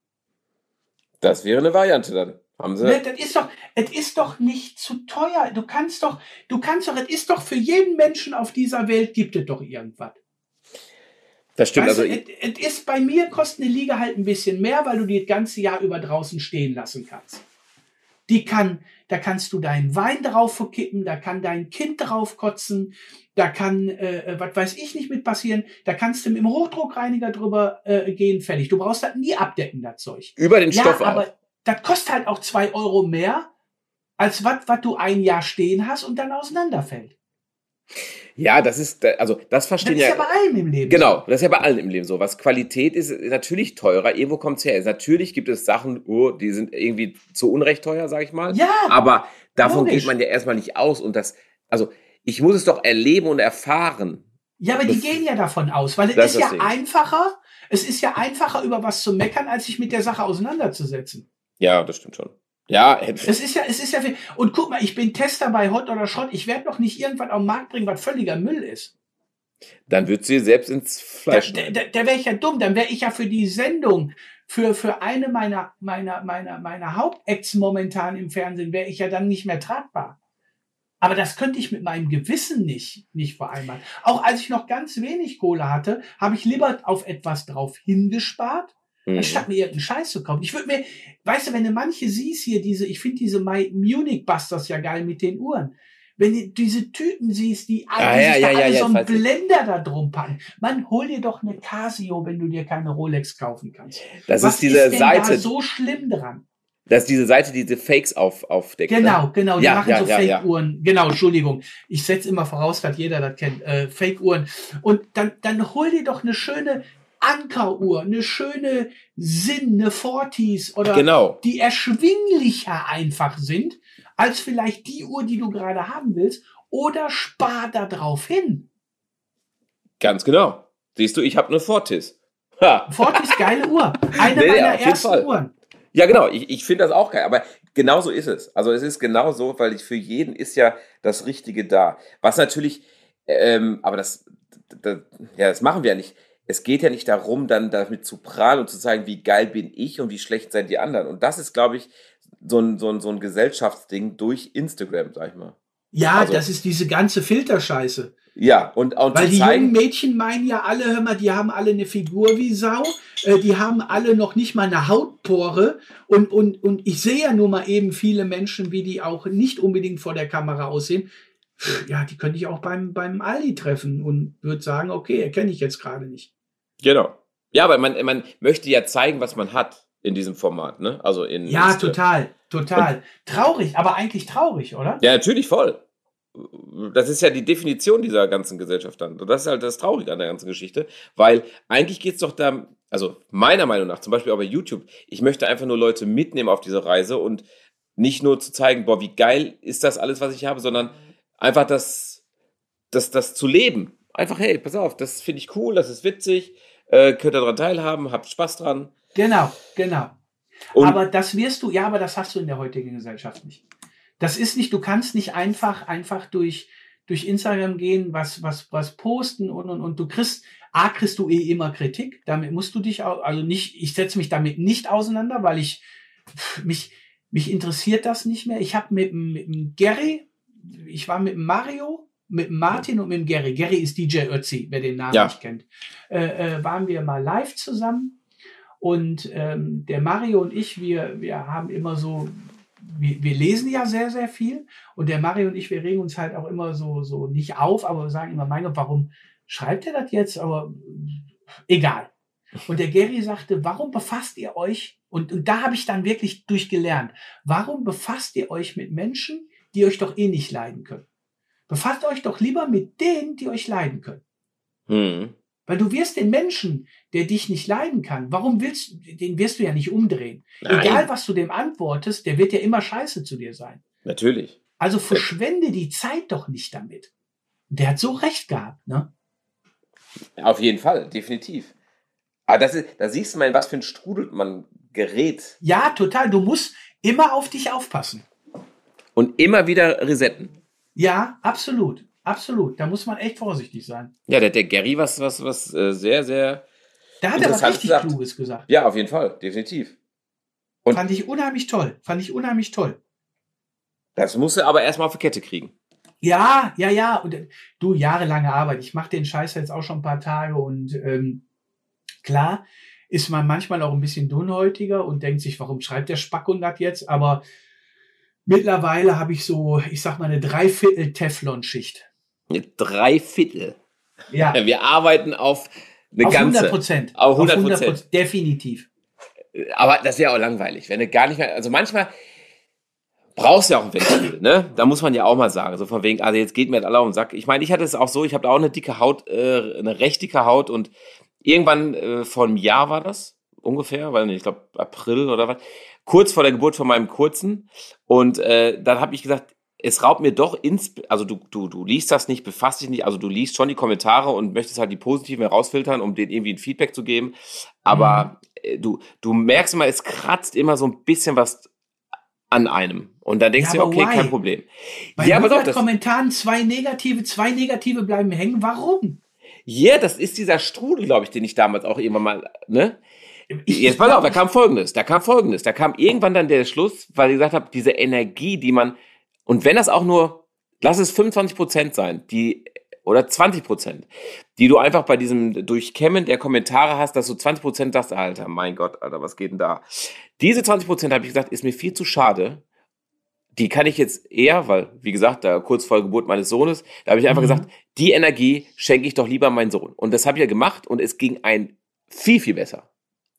Das wäre eine Variante dann. Haben sie? Ne, das ist doch, es ist doch nicht zu teuer. Du kannst doch, du kannst doch, es ist doch für jeden Menschen auf dieser Welt gibt es doch irgendwas. Das stimmt. Weißt also, es ist bei mir kostet eine Liga halt ein bisschen mehr, weil du die das ganze Jahr über draußen stehen lassen kannst. Die kann, da kannst du deinen Wein drauf verkippen, da kann dein Kind drauf kotzen, da kann, äh, äh was weiß ich nicht mit passieren, da kannst du mit dem Hochdruckreiniger drüber äh, gehen, fertig. Du brauchst das nie abdecken, das Zeug. Über den Stoff ja, aber auch. das kostet halt auch zwei Euro mehr, als was, was du ein Jahr stehen hast und dann auseinanderfällt. Ja, das ist, also das verstehen ja. Das ist ja bei allem im Leben. Genau, das ist ja bei allen im Leben so. Was Qualität ist, ist natürlich teurer. Irgendwo kommt es her. Natürlich gibt es Sachen, oh, die sind irgendwie zu Unrecht teuer, sag ich mal. Ja. Aber davon logisch. geht man ja erstmal nicht aus. Und das, also ich muss es doch erleben und erfahren. Ja, aber die gehen ja davon aus, weil es ist, ist ja einfacher, es ist ja einfacher, über was zu meckern, als sich mit der Sache auseinanderzusetzen. Ja, das stimmt schon. Ja, es ist ja, es ist ja viel. Und guck mal, ich bin Tester bei Hot oder Schrott. Ich werde noch nicht irgendwann auf den Markt bringen, was völliger Müll ist. Dann wird sie selbst ins Fleisch. Da, da, da wäre ich ja dumm. Dann wäre ich ja für die Sendung, für, für eine meiner, meiner, meiner, meiner Hauptacts momentan im Fernsehen, wäre ich ja dann nicht mehr tragbar. Aber das könnte ich mit meinem Gewissen nicht, nicht vereinbaren. Auch als ich noch ganz wenig Kohle hatte, habe ich lieber auf etwas drauf hingespart mhm. anstatt mir irgendeinen Scheiß zu kaufen. Ich würde mir, weißt du, wenn du manche siehst hier, diese, ich finde diese My Munich Busters ja geil mit den Uhren. Wenn du diese Typen siehst, die alle, ah, ja, ja, ja, ja, so einen Blender da drum packen. Man, hol dir doch eine Casio, wenn du dir keine Rolex kaufen kannst. Das Was ist diese ist denn Seite. Da so schlimm dran. Das ist diese Seite, die diese Fakes auf, aufdeckt. Ne? Genau, genau. Die ja, machen ja, so Fake-Uhren. Genau, Entschuldigung. Ich setze immer voraus, dass jeder das kennt. Äh, Fake-Uhren. Und dann, dann hol dir doch eine schöne Ankeruhr, eine schöne Sinn, eine Fortis oder genau. die erschwinglicher einfach sind, als vielleicht die Uhr, die du gerade haben willst, oder spar da drauf hin. Ganz genau. Siehst du, ich habe eine Fortis. Ha. Fortis, geile Uhr. Eine nee, meiner ersten Fall. Uhren. Ja, genau. Ich, ich finde das auch geil. Aber genau so ist es. Also es ist genau so, weil ich für jeden ist ja das Richtige da. Was natürlich, ähm, aber das, das, ja, das machen wir ja nicht es geht ja nicht darum, dann damit zu prahlen und zu zeigen, wie geil bin ich und wie schlecht seid die anderen. Und das ist, glaube ich, so ein, so, ein, so ein Gesellschaftsding durch Instagram, sag ich mal. Ja, also, das ist diese ganze Filterscheiße. Ja, und, und Weil die jungen Mädchen meinen ja alle, hör mal, die haben alle eine Figur wie Sau, äh, die haben alle noch nicht mal eine Hautpore und, und, und ich sehe ja nur mal eben viele Menschen, wie die auch nicht unbedingt vor der Kamera aussehen. Ja, die könnte ich auch beim, beim Aldi treffen und würde sagen, okay, erkenne ich jetzt gerade nicht. Genau. Ja, aber man, man möchte ja zeigen, was man hat in diesem Format, ne? Also in. Ja, Liste. total, total. Und, traurig, aber eigentlich traurig, oder? Ja, natürlich voll. Das ist ja die Definition dieser ganzen Gesellschaft dann. Und das ist halt das Traurige an der ganzen Geschichte, weil eigentlich geht es doch da, also meiner Meinung nach, zum Beispiel auch bei YouTube, ich möchte einfach nur Leute mitnehmen auf diese Reise und nicht nur zu zeigen, boah, wie geil ist das alles, was ich habe, sondern einfach das, das, das zu leben. Einfach, hey, pass auf, das finde ich cool, das ist witzig, äh, könnt ihr daran teilhaben, habt Spaß dran. Genau, genau. Und aber das wirst du, ja, aber das hast du in der heutigen Gesellschaft nicht. Das ist nicht, du kannst nicht einfach, einfach durch, durch Instagram gehen, was, was, was posten und, und, und du kriegst, A, kriegst du eh immer Kritik. Damit musst du dich auch, also nicht, ich setze mich damit nicht auseinander, weil ich, mich, mich interessiert das nicht mehr. Ich habe mit, mit dem Gary, ich war mit Mario, mit Martin und mit Gary. Gary ist DJ Ötzi, wer den Namen ja. nicht kennt. Äh, äh, waren wir mal live zusammen und ähm, der Mario und ich, wir, wir haben immer so wir, wir lesen ja sehr, sehr viel und der Mario und ich, wir regen uns halt auch immer so, so nicht auf, aber wir sagen immer, mein Gott, warum schreibt er das jetzt? Aber egal. Und der Gary sagte, warum befasst ihr euch, und, und da habe ich dann wirklich durchgelernt, warum befasst ihr euch mit Menschen, die euch doch eh nicht leiden können? Befasst euch doch lieber mit denen, die euch leiden können. Mhm. Weil du wirst den Menschen, der dich nicht leiden kann, warum willst du, den wirst du ja nicht umdrehen. Nein. Egal, was du dem antwortest, der wird ja immer scheiße zu dir sein. Natürlich. Also verschwende die Zeit doch nicht damit. Der hat so recht gehabt, ne? Auf jeden Fall, definitiv. Aber das ist, da siehst du mal, in was für ein Strudel man gerät. Ja, total. Du musst immer auf dich aufpassen. Und immer wieder resetten. Ja, absolut. Absolut, da muss man echt vorsichtig sein. Ja, der, der Gary was, was, was äh, sehr, sehr. Da hat er was richtig gesagt. Kluges gesagt. Ja, auf jeden Fall, definitiv. Und Fand ich unheimlich toll. Fand ich unheimlich toll. Das musst du aber erstmal auf die Kette kriegen. Ja, ja, ja. Und äh, du, jahrelange Arbeit. Ich mache den Scheiß jetzt auch schon ein paar Tage und ähm, klar ist man manchmal auch ein bisschen dünnhäutiger und denkt sich, warum schreibt der Spackund das jetzt? Aber mittlerweile habe ich so, ich sag mal, eine Dreiviertel Teflon-Schicht. Drei Viertel. Ja. Wir arbeiten auf eine auf ganze. 100 Prozent. Auf 100 Prozent. Definitiv. Aber das wäre auch langweilig, wenn du gar nicht mehr, also manchmal brauchst du ja auch ein Ventil, ne? Da muss man ja auch mal sagen, so von wegen, also jetzt geht mir halt alle um den Sack. Ich meine, ich hatte es auch so, ich habe da auch eine dicke Haut, äh, eine recht dicke Haut und irgendwann äh, vor einem Jahr war das ungefähr, weil ich glaube April oder was, kurz vor der Geburt von meinem Kurzen und äh, dann habe ich gesagt, es raubt mir doch ins, also du, du, du liest das nicht, befasst dich nicht, also du liest schon die Kommentare und möchtest halt die positiven herausfiltern, um denen irgendwie ein Feedback zu geben. Aber mhm. du, du merkst immer, es kratzt immer so ein bisschen was an einem. Und dann denkst ja, du, okay, why? kein Problem. Bei ja, aber doch, das Kommentaren zwei negative, zwei negative bleiben hängen. Warum? Ja, yeah, das ist dieser Strudel, glaube ich, den ich damals auch irgendwann mal, ne? Jetzt pass auf, da kam Folgendes, da kam Folgendes, da kam irgendwann dann der Schluss, weil ich gesagt habe, diese Energie, die man, und wenn das auch nur, lass es 25 Prozent sein, die, oder 20 Prozent, die du einfach bei diesem Durchkämmen der Kommentare hast, dass du 20 Prozent sagst, Alter, mein Gott, Alter, was geht denn da? Diese 20 Prozent, habe ich gesagt, ist mir viel zu schade. Die kann ich jetzt eher, weil, wie gesagt, da kurz vor Geburt meines Sohnes, da habe ich einfach mhm. gesagt, die Energie schenke ich doch lieber meinem Sohn. Und das habe ich ja gemacht und es ging ein viel, viel besser.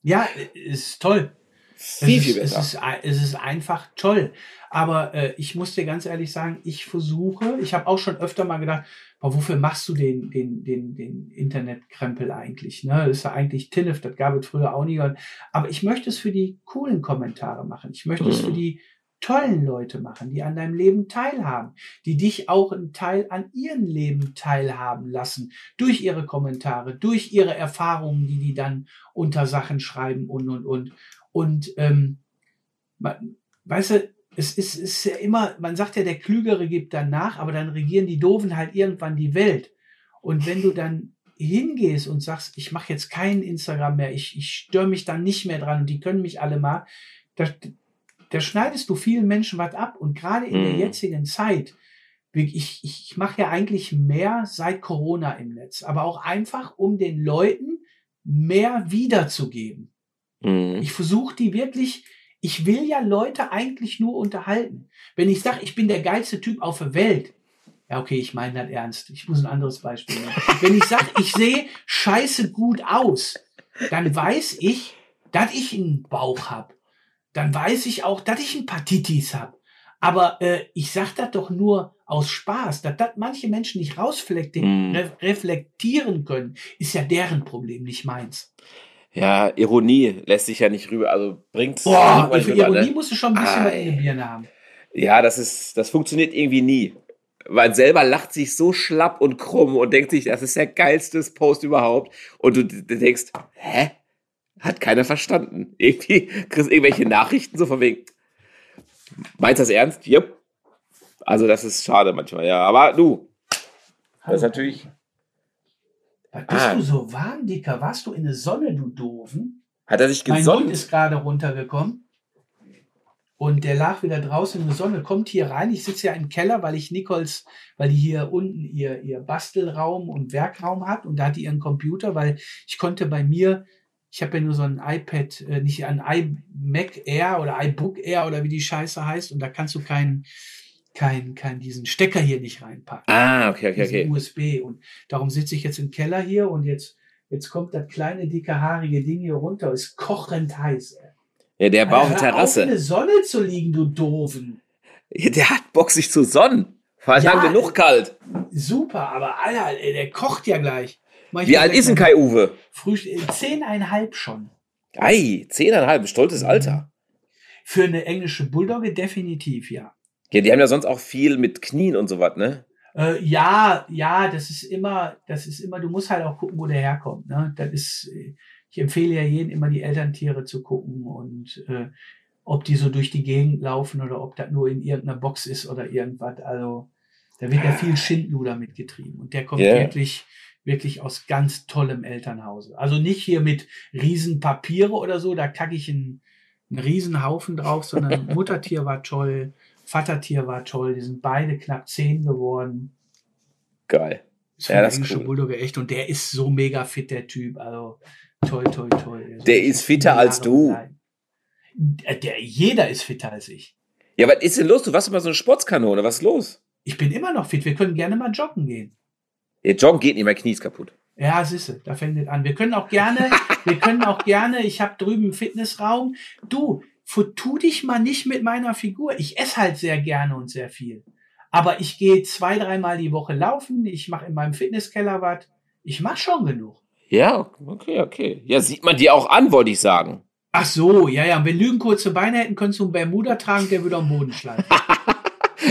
Ja, ist toll. Viel, es viel ist, besser. Es ist, es ist einfach toll. Aber äh, ich muss dir ganz ehrlich sagen, ich versuche, ich habe auch schon öfter mal gedacht, aber wofür machst du den, den, den, den Internetkrempel eigentlich? Ne? Das ist ja eigentlich Tinnef, das gab es früher auch nie. Aber ich möchte es für die coolen Kommentare machen. Ich möchte mhm. es für mhm. die tollen Leute machen, die an deinem Leben teilhaben, die dich auch einen Teil an ihrem Leben teilhaben lassen, durch ihre Kommentare, durch ihre Erfahrungen, die die dann unter Sachen schreiben und, und, und. Und, ähm, weißt du, es ist, ist ja immer, man sagt ja, der Klügere gibt dann nach, aber dann regieren die Doofen halt irgendwann die Welt. Und wenn du dann hingehst und sagst, ich mache jetzt kein Instagram mehr, ich, ich störe mich dann nicht mehr dran und die können mich alle mal, da, da schneidest du vielen Menschen was ab. Und gerade in mhm. der jetzigen Zeit, ich, ich, ich mache ja eigentlich mehr seit Corona im Netz, aber auch einfach, um den Leuten mehr wiederzugeben. Mhm. Ich versuche die wirklich, ich will ja Leute eigentlich nur unterhalten. Wenn ich sage, ich bin der geilste Typ auf der Welt, ja, okay, ich meine das ernst. Ich muss ein anderes Beispiel nehmen. Wenn ich sage, ich sehe scheiße gut aus, dann weiß ich, dass ich einen Bauch hab. Dann weiß ich auch, dass ich ein paar Titis hab. Aber äh, ich sag das doch nur aus Spaß, dass das manche Menschen nicht rausreflektieren mm. reflektieren können, ist ja deren Problem, nicht meins. Ja, Ironie lässt sich ja nicht rüber, also bringt's. Boah, für Ironie ne? musst du schon ein bisschen was in Birne haben. Ja, das ist, das funktioniert irgendwie nie. Man selber lacht sich so schlapp und krumm und denkt sich, das ist der geilste Post überhaupt. Und du denkst, hä? Hat keiner verstanden. Irgendwie kriegst du irgendwelche Nachrichten so von wegen. Meinst du das ernst? Jupp. Also, das ist schade manchmal, ja. Aber du, das ist natürlich. Was bist ah. du so warm, Dicker? Warst du in der Sonne, du Doofen? Hat er sich gesonnt? Mein Hund ist gerade runtergekommen. Und der lag wieder draußen in der Sonne, kommt hier rein. Ich sitze ja im Keller, weil ich Nichols, weil die hier unten ihr, ihr Bastelraum und Werkraum hat und da hat die ihren Computer, weil ich konnte bei mir, ich habe ja nur so ein iPad, äh, nicht ein iMac Air oder iBook Air oder wie die Scheiße heißt und da kannst du keinen kein, kein, diesen Stecker hier nicht reinpacken. Ah, okay, okay, okay. USB. Und darum sitze ich jetzt im Keller hier und jetzt, jetzt kommt das kleine, dicke, haarige Ding hier runter. Ist kochend heiß. Ey. Ja, der baut eine Terrasse. Auf in der Sonne zu liegen, du Doofen. Ja, der hat Bock, sich zu sonnen. War ja, genug kalt. Super, aber Alter, der kocht ja gleich. Wie alt ist denn Kai Uwe? Früh, zehneinhalb schon. Ei, zehneinhalb, stolzes Alter. Für eine englische Bulldogge definitiv, ja. Ja, die haben ja sonst auch viel mit Knien und so was, ne? Äh, ja, ja, das ist immer, das ist immer, du musst halt auch gucken, wo der herkommt. Ne? Das ist, ich empfehle ja jedem immer die Elterntiere zu gucken und äh, ob die so durch die Gegend laufen oder ob das nur in irgendeiner Box ist oder irgendwas. Also da wird ja viel Schindluder mitgetrieben und der kommt yeah. wirklich wirklich aus ganz tollem Elternhause. Also nicht hier mit Riesenpapiere oder so, da kacke ich einen, einen Riesenhaufen drauf, sondern Muttertier war toll, Vatertier war toll, die sind beide knapp zehn geworden. Geil. Ist ja, das ist cool. Bulldogge echt und der ist so mega fit, der Typ. Also Toi, toi, toi. Der ist fitter als du. Der, der, jeder ist fitter als ich. Ja, was ist denn los? Du warst immer so eine Sportskanone. Was ist los? Ich bin immer noch fit. Wir können gerne mal joggen gehen. Joggen geht nicht, mein Knie ist kaputt. Ja, siehste, da fängt es an. Wir können auch gerne, wir können auch gerne, ich habe drüben einen Fitnessraum. Du, tu dich mal nicht mit meiner Figur. Ich esse halt sehr gerne und sehr viel. Aber ich gehe zwei, dreimal die Woche laufen. Ich mache in meinem Fitnesskeller was. Ich mache schon genug. Ja, okay, okay. Ja, sieht man dir auch an, wollte ich sagen. Ach so, ja, ja. Wenn Lügen kurze Beine hätten, könntest du einen Bermuda tragen, der würde am Boden schlagen.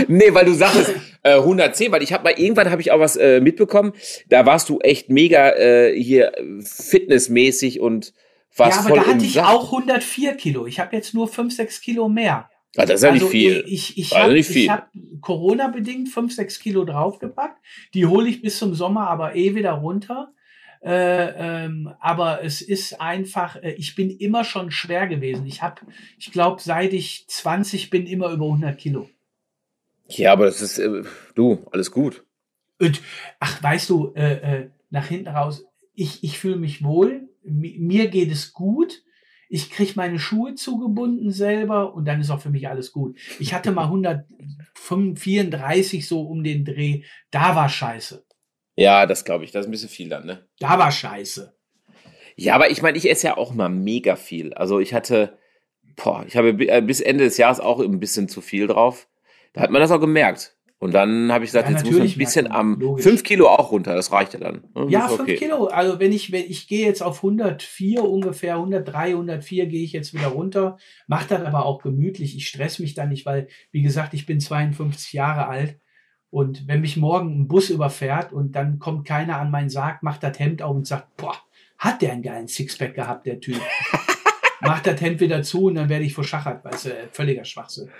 nee, weil du sagst äh, 110, weil ich habe mal irgendwann habe ich auch was äh, mitbekommen. Da warst du echt mega äh, hier fitnessmäßig und warst Ja, aber da hatte ich auch 104 Kilo. Ich habe jetzt nur 5, 6 Kilo mehr. Ah, das ist ja also nicht viel. Ich, ich, ich habe hab Corona-bedingt 5, 6 Kilo draufgepackt. Die hole ich bis zum Sommer aber eh wieder runter. Äh, ähm, aber es ist einfach, äh, ich bin immer schon schwer gewesen. Ich habe, ich glaube, seit ich 20 bin, immer über 100 Kilo. Ja, aber das ist, äh, du, alles gut. Und, ach, weißt du, äh, äh, nach hinten raus, ich, ich fühle mich wohl, mir geht es gut, ich kriege meine Schuhe zugebunden selber und dann ist auch für mich alles gut. Ich hatte mal 134 so um den Dreh, da war scheiße. Ja, das glaube ich. Das ist ein bisschen viel dann, ne? Da war scheiße. Ja, aber ich meine, ich esse ja auch mal mega viel. Also ich hatte, boah, ich habe äh, bis Ende des Jahres auch ein bisschen zu viel drauf. Da hat man das auch gemerkt. Und dann habe ich gesagt, ja, jetzt muss man ein bisschen am logisch. 5 Kilo auch runter, das reicht ja dann. Das ja, 5 okay. Kilo. Also wenn ich, wenn ich gehe jetzt auf 104 ungefähr, 103, 104 gehe ich jetzt wieder runter, mache das aber auch gemütlich. Ich stress mich da nicht, weil, wie gesagt, ich bin 52 Jahre alt. Und wenn mich morgen ein Bus überfährt und dann kommt keiner an meinen Sarg, macht das Hemd auf und sagt, boah, hat der einen geilen Sixpack gehabt, der Typ. macht das Hemd wieder zu und dann werde ich verschachert, weißt du, völliger Schwachsinn.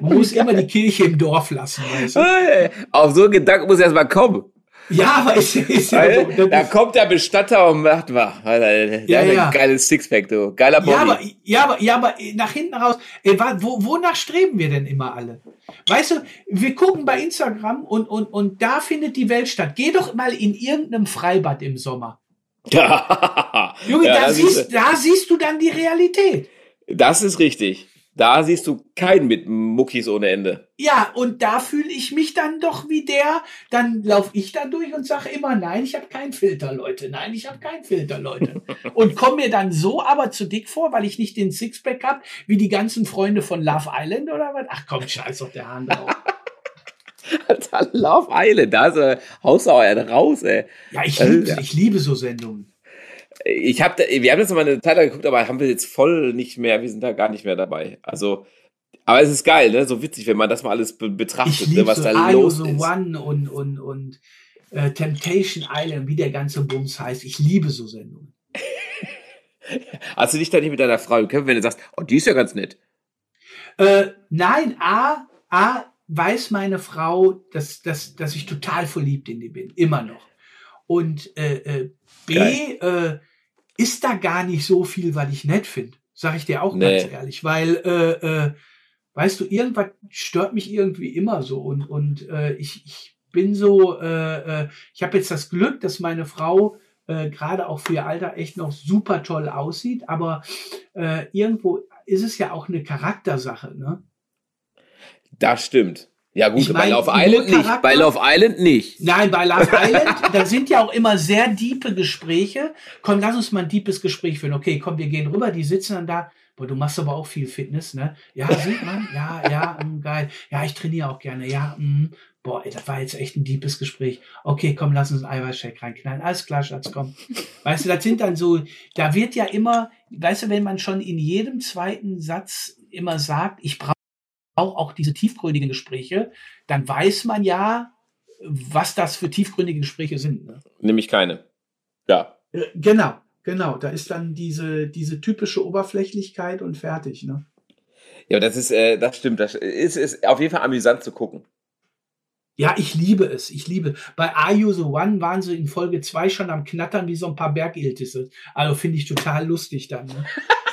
Man muss immer die Kirche im Dorf lassen, weißt du. Auf so einen Gedanken muss erst mal kommen. Ja, aber ist, ist ja so, Da kommt der Bestatter und macht. Der ja, ja. ein geiles Sixpack, du. Geiler Body. Ja, aber, ja, aber, ja, aber nach hinten raus, ey, wo, wonach streben wir denn immer alle? Weißt du, wir gucken bei Instagram und, und, und da findet die Welt statt. Geh doch mal in irgendeinem Freibad im Sommer. Junge, ja, da, siehst, da siehst du dann die Realität. Das ist richtig. Da siehst du keinen mit Muckis ohne Ende. Ja, und da fühle ich mich dann doch wie der. Dann laufe ich da durch und sage immer, nein, ich habe keinen Filter, Leute. Nein, ich habe keinen Filter, Leute. und komme mir dann so aber zu dick vor, weil ich nicht den Sixpack habe, wie die ganzen Freunde von Love Island oder was? Ach komm, scheiß auf der Hand drauf. Love Island, da ist, äh, haust du raus, ey. Ja, ich, lieb, ich liebe so Sendungen. Ich habe, wir haben das mal eine Zeit lang geguckt, aber haben wir jetzt voll nicht mehr, wir sind da gar nicht mehr dabei. Also, aber es ist geil, ne? So witzig, wenn man das mal alles be betrachtet, ne? was so da los so ist. One und, und, und äh, Temptation Island, wie der ganze Bums heißt. Ich liebe so Sendungen. Hast du dich da nicht mit deiner Frau gekämpft, wenn du sagst, oh, die ist ja ganz nett? Äh, nein, A, A, weiß meine Frau, dass, dass, dass ich total verliebt in die bin. Immer noch. Und äh, äh, B, äh, ist da gar nicht so viel, weil ich nett finde. Sag ich dir auch nee. ganz ehrlich. Weil, äh, äh, weißt du, irgendwas stört mich irgendwie immer so. Und, und äh, ich, ich bin so, äh, äh, ich habe jetzt das Glück, dass meine Frau äh, gerade auch für ihr Alter echt noch super toll aussieht. Aber äh, irgendwo ist es ja auch eine Charaktersache, ne? Das stimmt. Ja gut, ich mein, bei Love Island nicht. Bei Love Island nicht. Nein, bei Love Island, da sind ja auch immer sehr diepe Gespräche. Komm, lass uns mal ein deepes Gespräch führen. Okay, komm, wir gehen rüber. Die sitzen dann da. Boah, du machst aber auch viel Fitness, ne? Ja, sieht man. Ja, ja, mh, geil. Ja, ich trainiere auch gerne. Ja, mh. boah, ey, das war jetzt echt ein deepes Gespräch. Okay, komm, lass uns einen Eiweißshake reinknallen. Alles klar, Schatz, komm. Weißt du, das sind dann so, da wird ja immer, weißt du, wenn man schon in jedem zweiten Satz immer sagt, ich brauche auch, auch diese tiefgründigen Gespräche, dann weiß man ja, was das für tiefgründige Gespräche sind. Ne? Nämlich keine. Ja. Äh, genau, genau. Da ist dann diese, diese typische Oberflächlichkeit und fertig. Ne? Ja, das ist, äh, das stimmt. Das ist, ist auf jeden Fall amüsant zu gucken. Ja, ich liebe es. Ich liebe. Bei Are You the One waren sie in Folge 2 schon am Knattern wie so ein paar Bergiltisse. Also finde ich total lustig dann. Ne?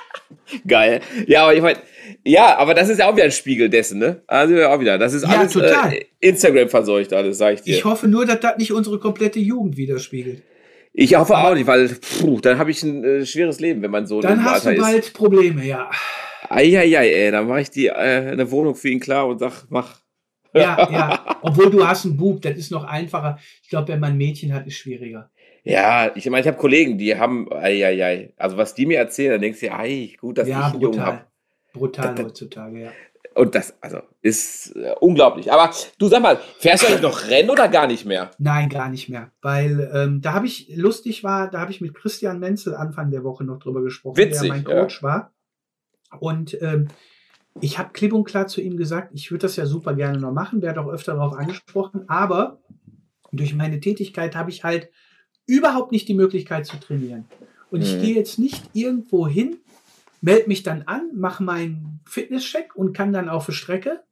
Geil. Ja, aber ich meine, ja, aber das ist ja auch wieder ein Spiegel dessen, ne? Also auch wieder. Das ist ja, alles äh, Instagram verseucht, alles, sag ich dir. Ich hoffe nur, dass das nicht unsere komplette Jugend widerspiegelt. Ich hoffe aber auch nicht, weil puh, dann habe ich ein äh, schweres Leben, wenn man so Dann hast du bald ist. Probleme, ja. Eieiei, ey, dann mache ich die äh, eine Wohnung für ihn klar und sag, mach. Ja, ja. Obwohl du hast einen Bub, das ist noch einfacher. Ich glaube, wenn man ein Mädchen hat, ist schwieriger. Ja, ich meine, ich habe Kollegen, die haben, ei, ei, ei. also was die mir erzählen, dann denkst du, ei, gut, dass ja, ich einen. Jungen habe. Brutal das, heutzutage, ja. Und das, also, ist äh, unglaublich. Aber du sag mal, fährst du eigentlich noch Rennen oder gar nicht mehr? Nein, gar nicht mehr. Weil ähm, da habe ich, lustig war, da habe ich mit Christian Menzel Anfang der Woche noch drüber gesprochen, Witzig, der mein Coach ja. war. Und ähm, ich habe klipp und klar zu ihm gesagt, ich würde das ja super gerne noch machen, werde auch öfter darauf angesprochen, aber durch meine Tätigkeit habe ich halt überhaupt nicht die Möglichkeit zu trainieren. Und ich mhm. gehe jetzt nicht irgendwo hin, melde mich dann an, mache meinen Fitnesscheck und kann dann auf die Strecke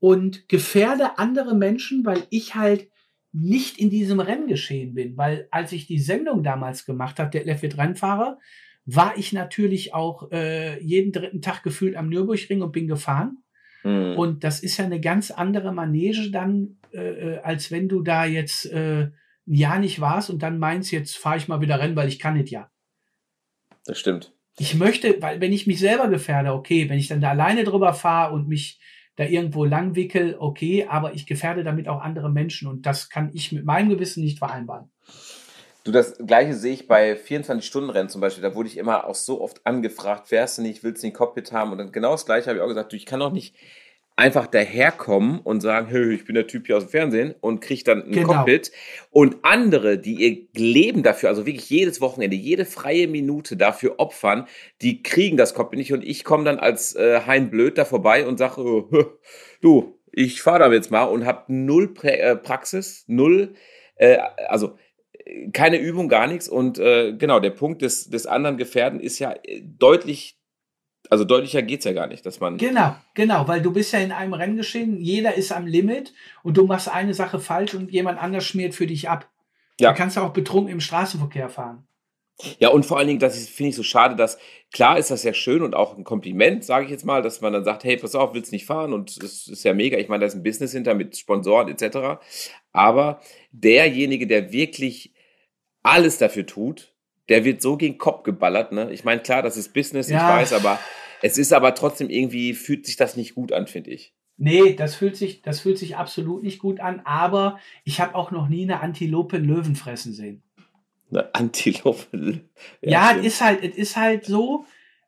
und gefährde andere Menschen, weil ich halt nicht in diesem Renngeschehen bin. Weil als ich die Sendung damals gemacht habe, der Lefit Rennfahrer, war ich natürlich auch äh, jeden dritten Tag gefühlt am Nürburgring und bin gefahren. Mhm. Und das ist ja eine ganz andere Manege dann, äh, äh als wenn du da jetzt äh, ein Jahr nicht warst und dann meinst, jetzt fahre ich mal wieder Rennen, weil ich kann nicht ja. Das stimmt. Ich möchte, weil wenn ich mich selber gefährde, okay, wenn ich dann da alleine drüber fahre und mich da irgendwo langwickel, okay, aber ich gefährde damit auch andere Menschen und das kann ich mit meinem Gewissen nicht vereinbaren. Du, das gleiche sehe ich bei 24-Stunden-Rennen zum Beispiel. Da wurde ich immer auch so oft angefragt, fährst du nicht, willst du nicht Cockpit haben? Und dann genau das gleiche habe ich auch gesagt, du, ich kann doch nicht einfach daherkommen und sagen, hey, ich bin der Typ hier aus dem Fernsehen und kriege dann ein genau. Cockpit. Und andere, die ihr Leben dafür, also wirklich jedes Wochenende, jede freie Minute dafür opfern, die kriegen das Cockpit nicht. Und ich komme dann als äh, Hein Blöd da vorbei und sage, oh, du, ich fahre da jetzt mal und habe null pra äh, Praxis, null, äh, also keine Übung, gar nichts. Und äh, genau, der Punkt des, des anderen Gefährden ist ja äh, deutlich also deutlicher geht es ja gar nicht, dass man. Genau, genau, weil du bist ja in einem Renngeschehen, jeder ist am Limit und du machst eine Sache falsch und jemand anders schmiert für dich ab. Ja. Da kannst du auch betrunken im Straßenverkehr fahren. Ja, und vor allen Dingen, das finde ich so schade, dass, klar ist das ja schön und auch ein Kompliment, sage ich jetzt mal, dass man dann sagt, hey, pass auf, willst nicht fahren und es ist ja mega. Ich meine, da ist ein Business hinter mit Sponsoren etc. Aber derjenige, der wirklich alles dafür tut, der wird so gegen Kopf geballert. Ne? Ich meine, klar, das ist Business, ja. ich weiß, aber es ist aber trotzdem irgendwie, fühlt sich das nicht gut an, finde ich. Nee, das fühlt sich, das fühlt sich absolut nicht gut an, aber ich habe auch noch nie eine Antilope Löwen fressen sehen. Eine Antilope. Ja, ja es ist halt, es ist halt so,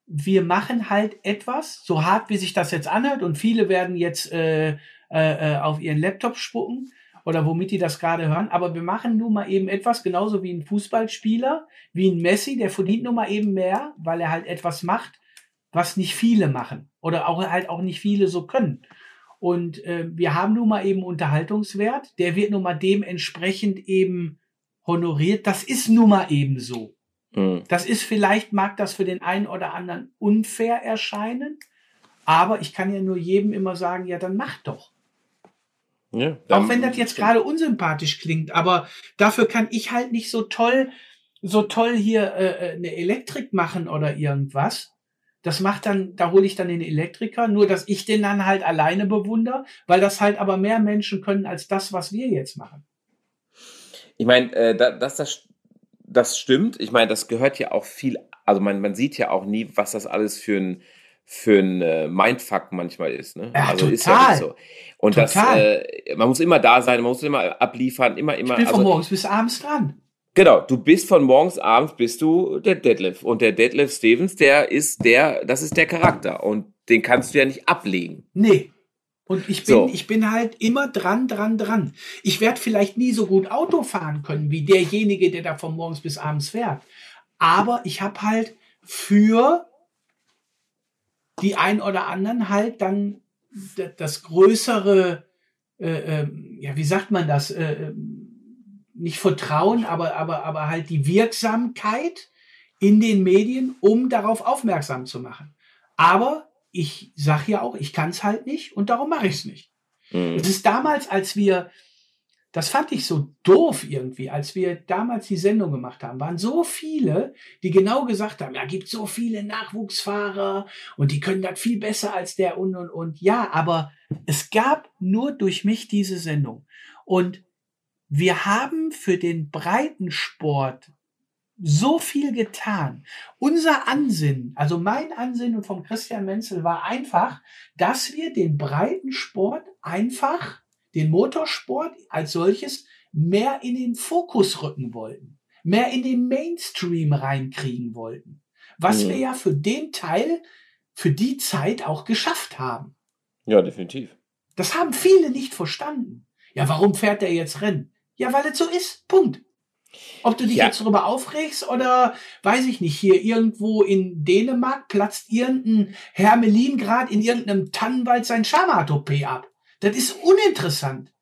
wir machen halt etwas, so hart wie sich das jetzt anhört, und viele werden jetzt äh, äh, äh, auf ihren Laptop spucken oder womit die das gerade hören, aber wir machen nun mal eben etwas, genauso wie ein Fußballspieler, wie ein Messi, der verdient nun mal eben mehr, weil er halt etwas macht, was nicht viele machen oder auch halt auch nicht viele so können. Und äh, wir haben nun mal eben Unterhaltungswert, der wird nun mal dementsprechend eben honoriert. Das ist nun mal eben so. Mhm. Das ist vielleicht, mag das für den einen oder anderen unfair erscheinen, aber ich kann ja nur jedem immer sagen, ja, dann mach doch. Ja, Auch wenn das jetzt gerade unsympathisch klingt, aber dafür kann ich halt nicht so toll, so toll hier äh, äh eine Elektrik machen oder irgendwas. Das macht dann, da hole ich dann den Elektriker, nur dass ich den dann halt alleine bewundere, weil das halt aber mehr Menschen können als das, was wir jetzt machen. Ich meine, äh, dass das, das stimmt. Ich meine, das gehört ja auch viel, also man, man sieht ja auch nie, was das alles für ein, für ein äh, Mindfuck manchmal ist. Ne? Ja, also total. ist ja nicht so. Und total. das, äh, man muss immer da sein, man muss immer abliefern, immer, immer. Ich bin also, von morgens bis abends dran. Genau, du bist von morgens abends bist du der Deadlift und der Deadlift Stevens, der ist der, das ist der Charakter und den kannst du ja nicht ablegen. Nee. Und ich bin, so. ich bin halt immer dran, dran, dran. Ich werde vielleicht nie so gut Auto fahren können wie derjenige, der da von morgens bis abends fährt. Aber ich habe halt für die ein oder anderen halt dann das größere, äh, äh, ja, wie sagt man das, äh, ähm, nicht Vertrauen, aber, aber, aber halt die Wirksamkeit in den Medien, um darauf aufmerksam zu machen. Aber ich sage ja auch, ich kann es halt nicht und darum mache ich es nicht. Mhm. Es ist damals, als wir das fand ich so doof irgendwie, als wir damals die Sendung gemacht haben. Waren so viele, die genau gesagt haben, ja, gibt so viele Nachwuchsfahrer und die können das viel besser als der und und und. Ja, aber es gab nur durch mich diese Sendung. Und wir haben für den Breitensport so viel getan. Unser Ansinnen, also mein Ansinnen von Christian Menzel war einfach, dass wir den Breitensport einfach den Motorsport als solches mehr in den Fokus rücken wollten, mehr in den Mainstream reinkriegen wollten. Was mhm. wir ja für den Teil, für die Zeit auch geschafft haben. Ja, definitiv. Das haben viele nicht verstanden. Ja, warum fährt er jetzt Rennen? Ja, weil es so ist. Punkt. Ob du dich ja. jetzt darüber aufregst oder weiß ich nicht, hier irgendwo in Dänemark platzt irgendein Hermelin gerade in irgendeinem Tannenwald sein Schama-Toupet ab. Das ist uninteressant.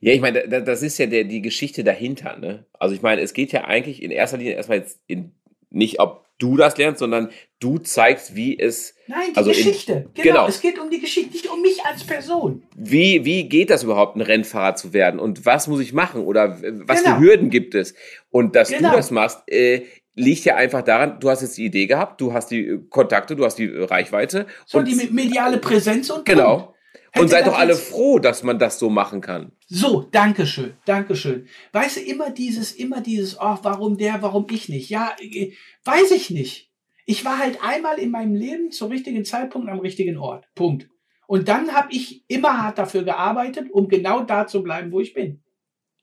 Ja, ich meine, das ist ja der, die Geschichte dahinter. Ne? Also ich meine, es geht ja eigentlich in erster Linie erstmal jetzt in, nicht, ob du das lernst, sondern du zeigst, wie es. Nein, die also Geschichte. In, genau, genau, Es geht um die Geschichte, nicht um mich als Person. Wie, wie geht das überhaupt, ein Rennfahrer zu werden? Und was muss ich machen? Oder was genau. für Hürden gibt es? Und dass genau. du das machst, äh, liegt ja einfach daran, du hast jetzt die Idee gehabt, du hast die Kontakte, du hast die Reichweite. So, und die mediale Präsenz und Genau. Und seid doch alle froh, dass man das so machen kann. So, Dankeschön, Dankeschön. Weißt du, immer dieses, immer dieses, ach, warum der, warum ich nicht? Ja, äh, weiß ich nicht. Ich war halt einmal in meinem Leben zum richtigen Zeitpunkt am richtigen Ort. Punkt. Und dann habe ich immer hart dafür gearbeitet, um genau da zu bleiben, wo ich bin.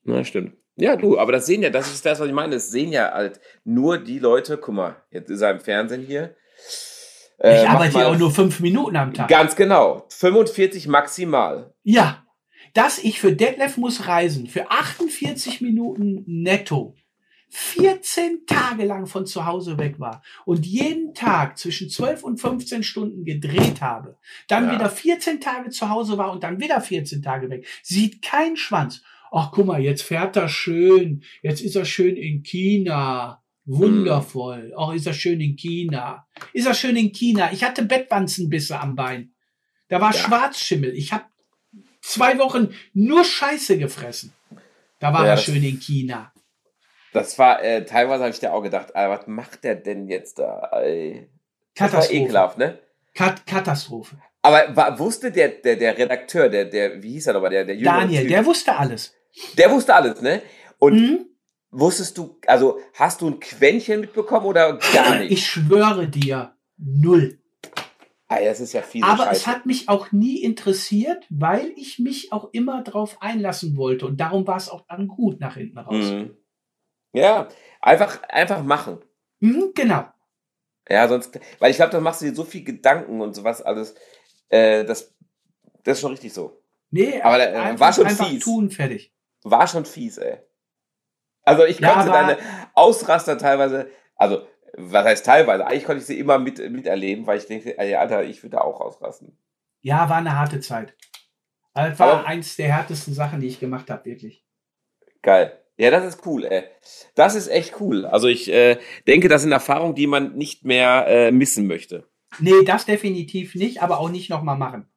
Na, stimmt. Ja, du, aber das sehen ja, das ist das, was ich meine. Das sehen ja halt nur die Leute, guck mal, jetzt ist er im Fernsehen hier. Äh, ich arbeite ja auch nur fünf Minuten am Tag. Ganz genau. 45 maximal. Ja. Dass ich für Detlef muss reisen, für 48 Minuten netto, 14 Tage lang von zu Hause weg war und jeden Tag zwischen 12 und 15 Stunden gedreht habe, dann ja. wieder 14 Tage zu Hause war und dann wieder 14 Tage weg, sieht kein Schwanz. Ach, guck mal, jetzt fährt er schön, jetzt ist er schön in China. Wundervoll. Auch oh, ist er schön in China. Ist er schön in China. Ich hatte Bettwanzenbisse am Bein. Da war ja. Schwarzschimmel. Ich habe zwei Wochen nur Scheiße gefressen. Da war ja, er schön in China. Das war, äh, teilweise habe ich dir auch gedacht, Alter, was macht der denn jetzt da? Ey? Katastrophe. ekelhaft, ne? Kat Katastrophe. Aber war, wusste der, der, der Redakteur, der, der, wie hieß er nochmal, der, der Daniel, typ, der wusste alles. Der wusste alles, ne? Und mhm. Wusstest du, also hast du ein Quäntchen mitbekommen oder gar nicht? Ich schwöre dir, null. Ah, das ist ja viel. Aber Scheiße. es hat mich auch nie interessiert, weil ich mich auch immer drauf einlassen wollte. Und darum war es auch dann gut nach hinten raus. Mhm. Ja, einfach, einfach machen. Mhm, genau. Ja, sonst, weil ich glaube, da machst du dir so viel Gedanken und sowas alles. Äh, das, das ist schon richtig so. Nee, aber äh, war schon einfach fies. tun, fertig. War schon fies, ey. Also ich konnte ja, deine Ausraster teilweise, also was heißt teilweise, eigentlich konnte ich sie immer mit, miterleben, weil ich denke, ey, Alter, ich würde auch ausrasten. Ja, war eine harte Zeit. Also war Aber, eins der härtesten Sachen, die ich gemacht habe, wirklich. Geil. Ja, das ist cool, ey. Das ist echt cool. Also ich äh, denke, das sind Erfahrungen, die man nicht mehr äh, missen möchte. Nee, das definitiv nicht, aber auch nicht nochmal machen.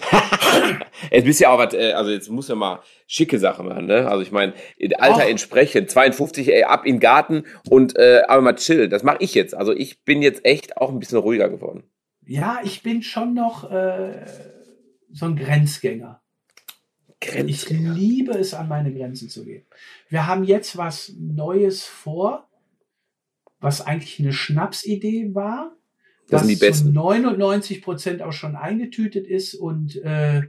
jetzt bist ja auch was, äh, also jetzt muss ja mal schicke Sachen machen, ne? Also ich meine, Alter Och. entsprechend, 52, ey, ab in den Garten und äh, aber mal chill. Das mache ich jetzt. Also ich bin jetzt echt auch ein bisschen ruhiger geworden. Ja, ich bin schon noch äh, so ein Grenzgänger. Grenzgänger. Ich liebe es, an meine Grenzen zu gehen. Wir haben jetzt was Neues vor, was eigentlich eine Schnapsidee war das sind die besten. 99 Prozent auch schon eingetütet ist und äh,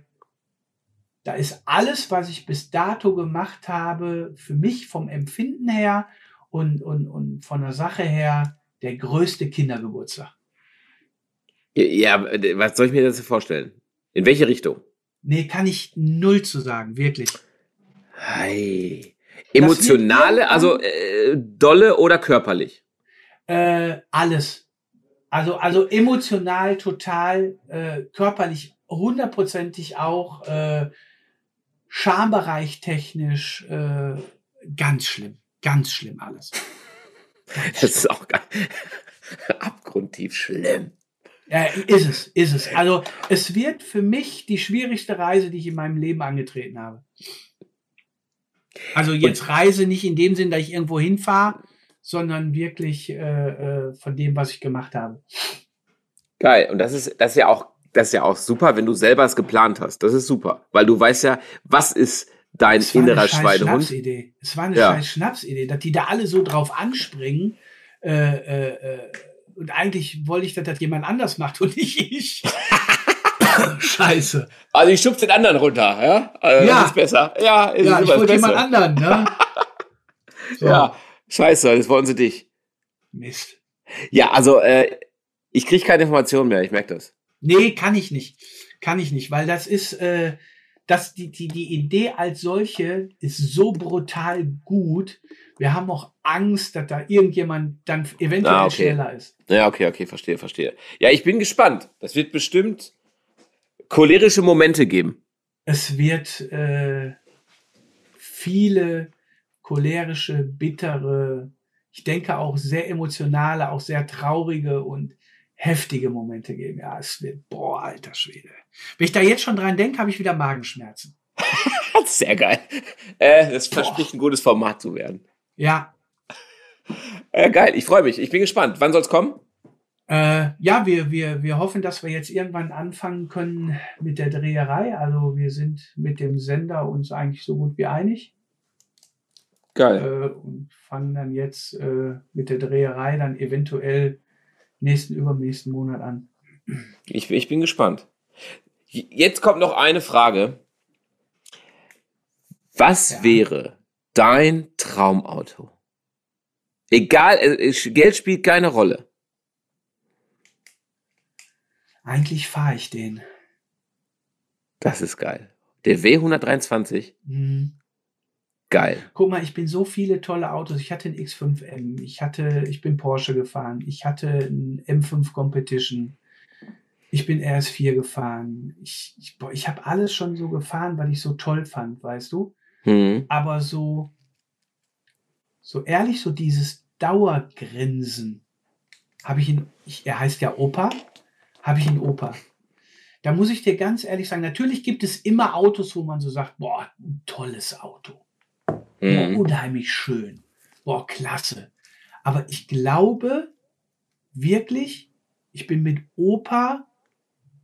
da ist alles, was ich bis dato gemacht habe, für mich vom Empfinden her und, und, und von der Sache her der größte Kindergeburtstag. Ja, was soll ich mir das vorstellen? In welche Richtung? Nee, kann ich null zu sagen, wirklich. Hey. Emotionale, also äh, dolle oder körperlich? Äh, alles. Also, also emotional total, äh, körperlich hundertprozentig auch, äh, Schambereich technisch, äh, ganz schlimm. Ganz schlimm alles. das ist auch abgrundtief schlimm. Ja, ist es, ist es. Also es wird für mich die schwierigste Reise, die ich in meinem Leben angetreten habe. Also jetzt Reise nicht in dem Sinn, dass ich irgendwo hinfahre, sondern wirklich äh, äh, von dem, was ich gemacht habe. Geil. Und das ist, das ist ja auch, das ist ja auch super, wenn du selber es geplant hast. Das ist super. Weil du weißt ja, was ist dein es innerer Schweinehund. Schnapsidee. Es war eine ja. scheiß Schnapsidee, dass die da alle so drauf anspringen. Äh, äh, äh, und eigentlich wollte ich, dass das jemand anders macht und nicht ich. Scheiße. Also ich schub's den anderen runter, ja? Also ja. Das ist besser. Ja, ist ja ich wollte jemand anderen, ne? So. Ja, Scheiße, jetzt wollen sie dich. Mist. Ja, also äh, ich kriege keine Informationen mehr, ich merke das. Nee, kann ich nicht. Kann ich nicht, weil das ist, äh, das, die, die, die Idee als solche ist so brutal gut. Wir haben auch Angst, dass da irgendjemand dann eventuell ah, okay. schneller ist. Ja, okay, okay, verstehe, verstehe. Ja, ich bin gespannt. Das wird bestimmt cholerische Momente geben. Es wird äh, viele cholerische, bittere, ich denke auch sehr emotionale, auch sehr traurige und heftige Momente geben. Ja, es wird, boah, alter Schwede. Wenn ich da jetzt schon dran denke, habe ich wieder Magenschmerzen. sehr geil. Äh, das boah. verspricht ein gutes Format zu werden. Ja. Äh, geil, ich freue mich. Ich bin gespannt. Wann soll es kommen? Äh, ja, wir, wir, wir hoffen, dass wir jetzt irgendwann anfangen können mit der Dreherei. Also wir sind mit dem Sender uns eigentlich so gut wie einig. Geil. Äh, und fangen dann jetzt äh, mit der Dreherei dann eventuell nächsten, übernächsten Monat an. Ich, ich bin gespannt. Jetzt kommt noch eine Frage. Was ja. wäre dein Traumauto? Egal, äh, Geld spielt keine Rolle. Eigentlich fahre ich den. Das ist geil. Der W123. Mhm. Geil. Guck mal, ich bin so viele tolle Autos. Ich hatte einen X5M, ich hatte, ich bin Porsche gefahren, ich hatte einen M5 Competition, ich bin RS4 gefahren. Ich, ich, ich habe alles schon so gefahren, weil ich so toll fand, weißt du? Mhm. Aber so, so ehrlich, so dieses Dauergrinsen habe ich in, ich, er heißt ja Opa, habe ich in Opa. Da muss ich dir ganz ehrlich sagen, natürlich gibt es immer Autos, wo man so sagt, boah, ein tolles Auto. Mhm. Boah, unheimlich schön. Boah, klasse. Aber ich glaube wirklich, ich bin mit Opa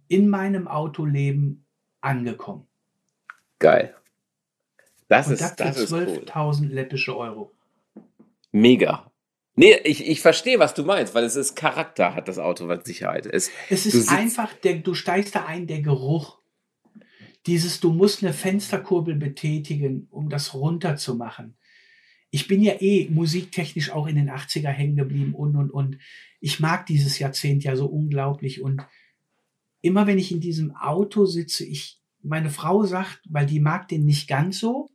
in meinem Autoleben angekommen. Geil. Das Und ist, das, das ist 12.000 cool. läppische Euro. Mega. Nee, ich, ich verstehe, was du meinst, weil es ist Charakter, hat das Auto, was Sicherheit ist. Es ist einfach, der, du steigst da ein, der Geruch. Dieses, du musst eine Fensterkurbel betätigen, um das runterzumachen. Ich bin ja eh musiktechnisch auch in den 80er hängen geblieben und, und, und. Ich mag dieses Jahrzehnt ja so unglaublich und immer wenn ich in diesem Auto sitze, ich, meine Frau sagt, weil die mag den nicht ganz so,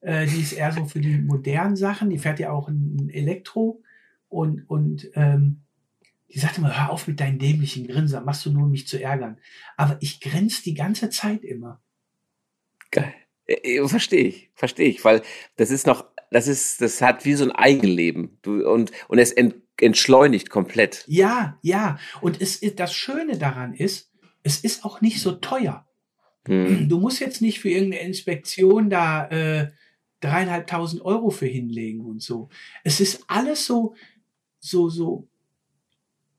äh, die ist eher so für die modernen Sachen, die fährt ja auch ein Elektro und, und ähm, die sagt immer, hör auf mit deinen dämlichen Grinsen, machst du nur, um mich zu ärgern. Aber ich grinse die ganze Zeit immer. Geil. Äh, äh, verstehe ich, verstehe ich, weil das ist noch, das ist, das hat wie so ein Eigenleben. Du, und, und es ent, entschleunigt komplett. Ja, ja. Und es ist, das Schöne daran ist, es ist auch nicht so teuer. Hm. Du musst jetzt nicht für irgendeine Inspektion da äh, dreieinhalbtausend Euro für hinlegen und so. Es ist alles so, so, so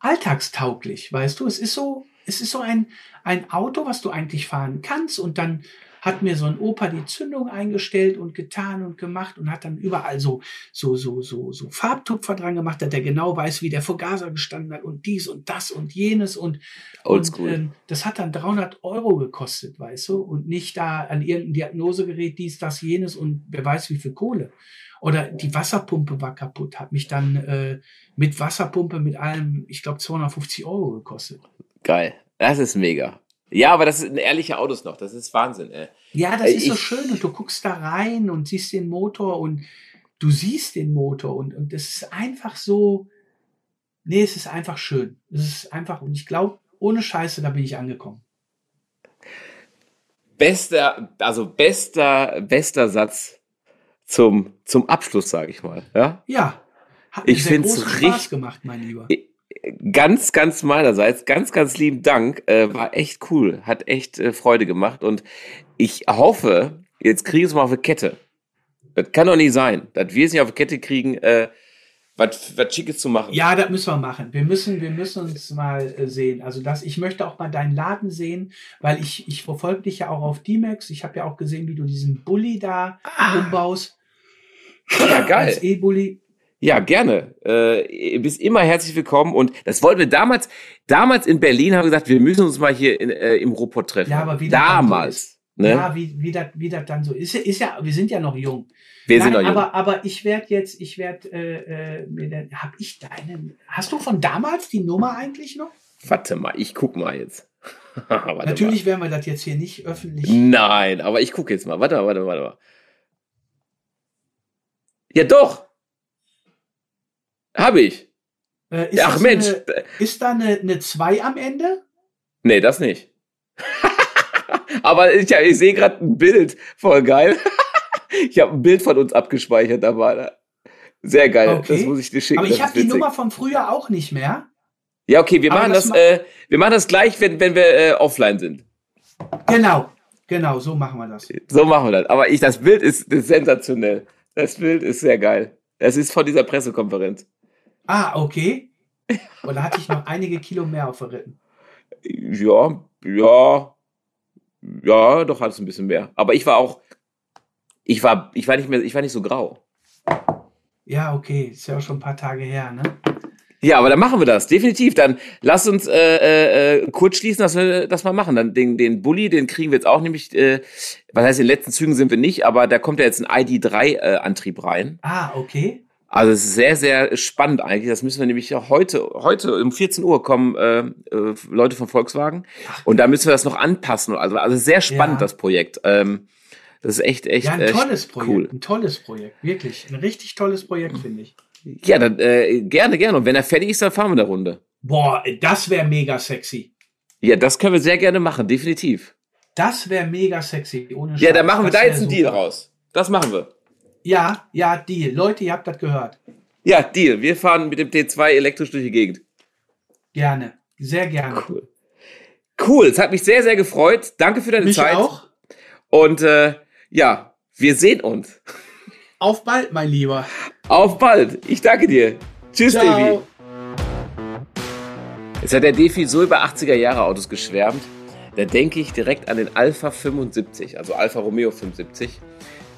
alltagstauglich, weißt du? Es ist so, es ist so ein, ein Auto, was du eigentlich fahren kannst und dann hat mir so ein Opa die Zündung eingestellt und getan und gemacht und hat dann überall so, so, so, so, so Farbtupfer dran gemacht, dass der genau weiß, wie der Vergaser gestanden hat und dies und das und jenes und, Oldschool. und ähm, das hat dann 300 Euro gekostet, weißt du, und nicht da an irgendein Diagnosegerät dies, das, jenes und wer weiß wie viel Kohle. Oder die Wasserpumpe war kaputt, hat mich dann äh, mit Wasserpumpe mit allem, ich glaube, 250 Euro gekostet. Geil. Das ist mega. Ja, aber das sind ehrliche Autos noch. Das ist Wahnsinn, ey. Ja, das ist ich, so schön. Und du guckst da rein und siehst den Motor und du siehst den Motor und, und das ist einfach so. Nee, es ist einfach schön. Es ist einfach, und ich glaube, ohne Scheiße, da bin ich angekommen. Bester, also bester, bester Satz zum, zum Abschluss, sage ich mal. Ja. Ja. Hat ich finde es richtig gemacht, mein Lieber ganz, ganz meinerseits, ganz, ganz lieben Dank. Äh, war echt cool, hat echt äh, Freude gemacht und ich hoffe, jetzt kriege ich es mal auf die Kette. Das kann doch nicht sein, dass wir es nicht auf die Kette kriegen, äh, was, was Schickes zu machen. Ja, das müssen wir machen. Wir müssen, wir müssen uns mal äh, sehen. Also das, ich möchte auch mal deinen Laden sehen, weil ich, ich verfolge dich ja auch auf D-Max. Ich habe ja auch gesehen, wie du diesen Bulli da ah. umbaust. Ja, geil. Als E-Bulli. Ja, gerne. Äh, bist immer herzlich willkommen. Und das wollten wir damals, damals in Berlin haben wir gesagt, wir müssen uns mal hier in, äh, im Ruhrpott treffen. Ja, aber wie damals. So ne? Ja, wie, wie, das, wie das dann so ist. Ist ja, wir sind ja noch jung. Wir Nein, sind noch jung. Aber, aber ich werde jetzt, ich werde, äh, äh, hab ich deinen, hast du von damals die Nummer eigentlich noch? Warte mal, ich guck mal jetzt. Natürlich mal. werden wir das jetzt hier nicht öffentlich. Nein, aber ich gucke jetzt mal. Warte, warte, warte mal. Ja, doch. Habe ich. Äh, Ach Mensch. Eine, ist da eine 2 am Ende? Nee, das nicht. Aber ich, ich sehe gerade ein Bild. Voll geil. ich habe ein Bild von uns abgespeichert. War sehr geil. Okay. Das muss ich dir schicken. Aber ich habe die Nummer von früher auch nicht mehr. Ja, okay, wir machen das, das ma äh, wir machen das gleich, wenn, wenn wir äh, offline sind. Genau, genau, so machen wir das. So machen wir das. Aber ich, das Bild ist, ist sensationell. Das Bild ist sehr geil. Es ist von dieser Pressekonferenz. Ah, okay. Und da hatte ich noch einige Kilo mehr auf Rippen. Ja, ja, ja, doch hat es ein bisschen mehr. Aber ich war auch, ich war, ich war nicht mehr, ich war nicht so grau. Ja, okay, ist ja auch schon ein paar Tage her, ne? Ja, aber dann machen wir das, definitiv. Dann lass uns äh, äh, äh, kurz schließen, dass wir das mal machen. Dann den, den Bulli, den kriegen wir jetzt auch nämlich, äh, was heißt, in den letzten Zügen sind wir nicht, aber da kommt ja jetzt ein ID3-Antrieb äh, rein. Ah, okay. Also es ist sehr, sehr spannend eigentlich. Das müssen wir nämlich auch heute, heute um 14 Uhr kommen äh, äh, Leute von Volkswagen. Und da müssen wir das noch anpassen. Also, also sehr spannend, ja. das Projekt. Ähm, das ist echt, echt, ja, ein tolles Projekt, cool. Ein tolles Projekt, wirklich. Ein richtig tolles Projekt, finde ich. Ja, dann äh, gerne, gerne. Und wenn er fertig ist, dann fahren wir eine Runde. Boah, das wäre mega sexy. Ja, das können wir sehr gerne machen, definitiv. Das wäre mega sexy. Ohne ja, dann machen wir da jetzt einen Deal raus. Das machen wir. Ja, ja, Deal. Leute, ihr habt das gehört. Ja, Deal. Wir fahren mit dem T2 elektrisch durch die Gegend. Gerne. Sehr gerne. Cool. Cool. Es hat mich sehr, sehr gefreut. Danke für deine mich Zeit. auch. Und äh, ja, wir sehen uns. Auf bald, mein Lieber. Auf bald. Ich danke dir. Tschüss, Ciao. Davy. Jetzt hat der Defi so über 80er Jahre Autos geschwärmt. Da denke ich direkt an den Alpha 75, also Alfa Romeo 75.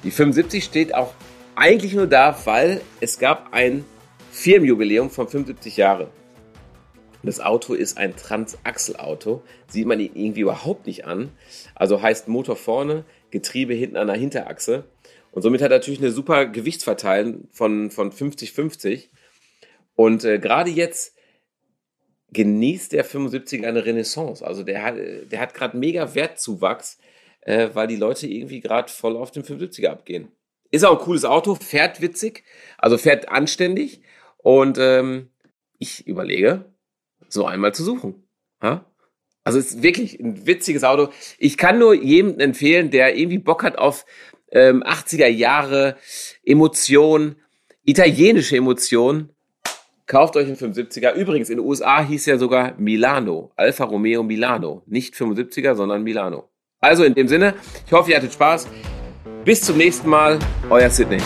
Die 75 steht auch eigentlich nur da, weil es gab ein Firmenjubiläum von 75 Jahren. Das Auto ist ein Transaxel-Auto. Sieht man ihn irgendwie überhaupt nicht an. Also heißt Motor vorne, Getriebe hinten an der Hinterachse. Und somit hat er natürlich eine super Gewichtsverteilung von, von 50-50. Und äh, gerade jetzt genießt der 75 eine Renaissance. Also der hat, der hat gerade mega Wertzuwachs, äh, weil die Leute irgendwie gerade voll auf den 75er abgehen. Ist auch ein cooles Auto, fährt witzig, also fährt anständig. Und ähm, ich überlege, so einmal zu suchen. Ha? Also ist wirklich ein witziges Auto. Ich kann nur jedem empfehlen, der irgendwie Bock hat auf ähm, 80er Jahre Emotionen, italienische Emotionen. Kauft euch einen 75er. Übrigens, in den USA hieß ja sogar Milano. Alfa Romeo Milano. Nicht 75er, sondern Milano. Also in dem Sinne, ich hoffe, ihr hattet Spaß. Bis zum nächsten Mal. Euer Sydney.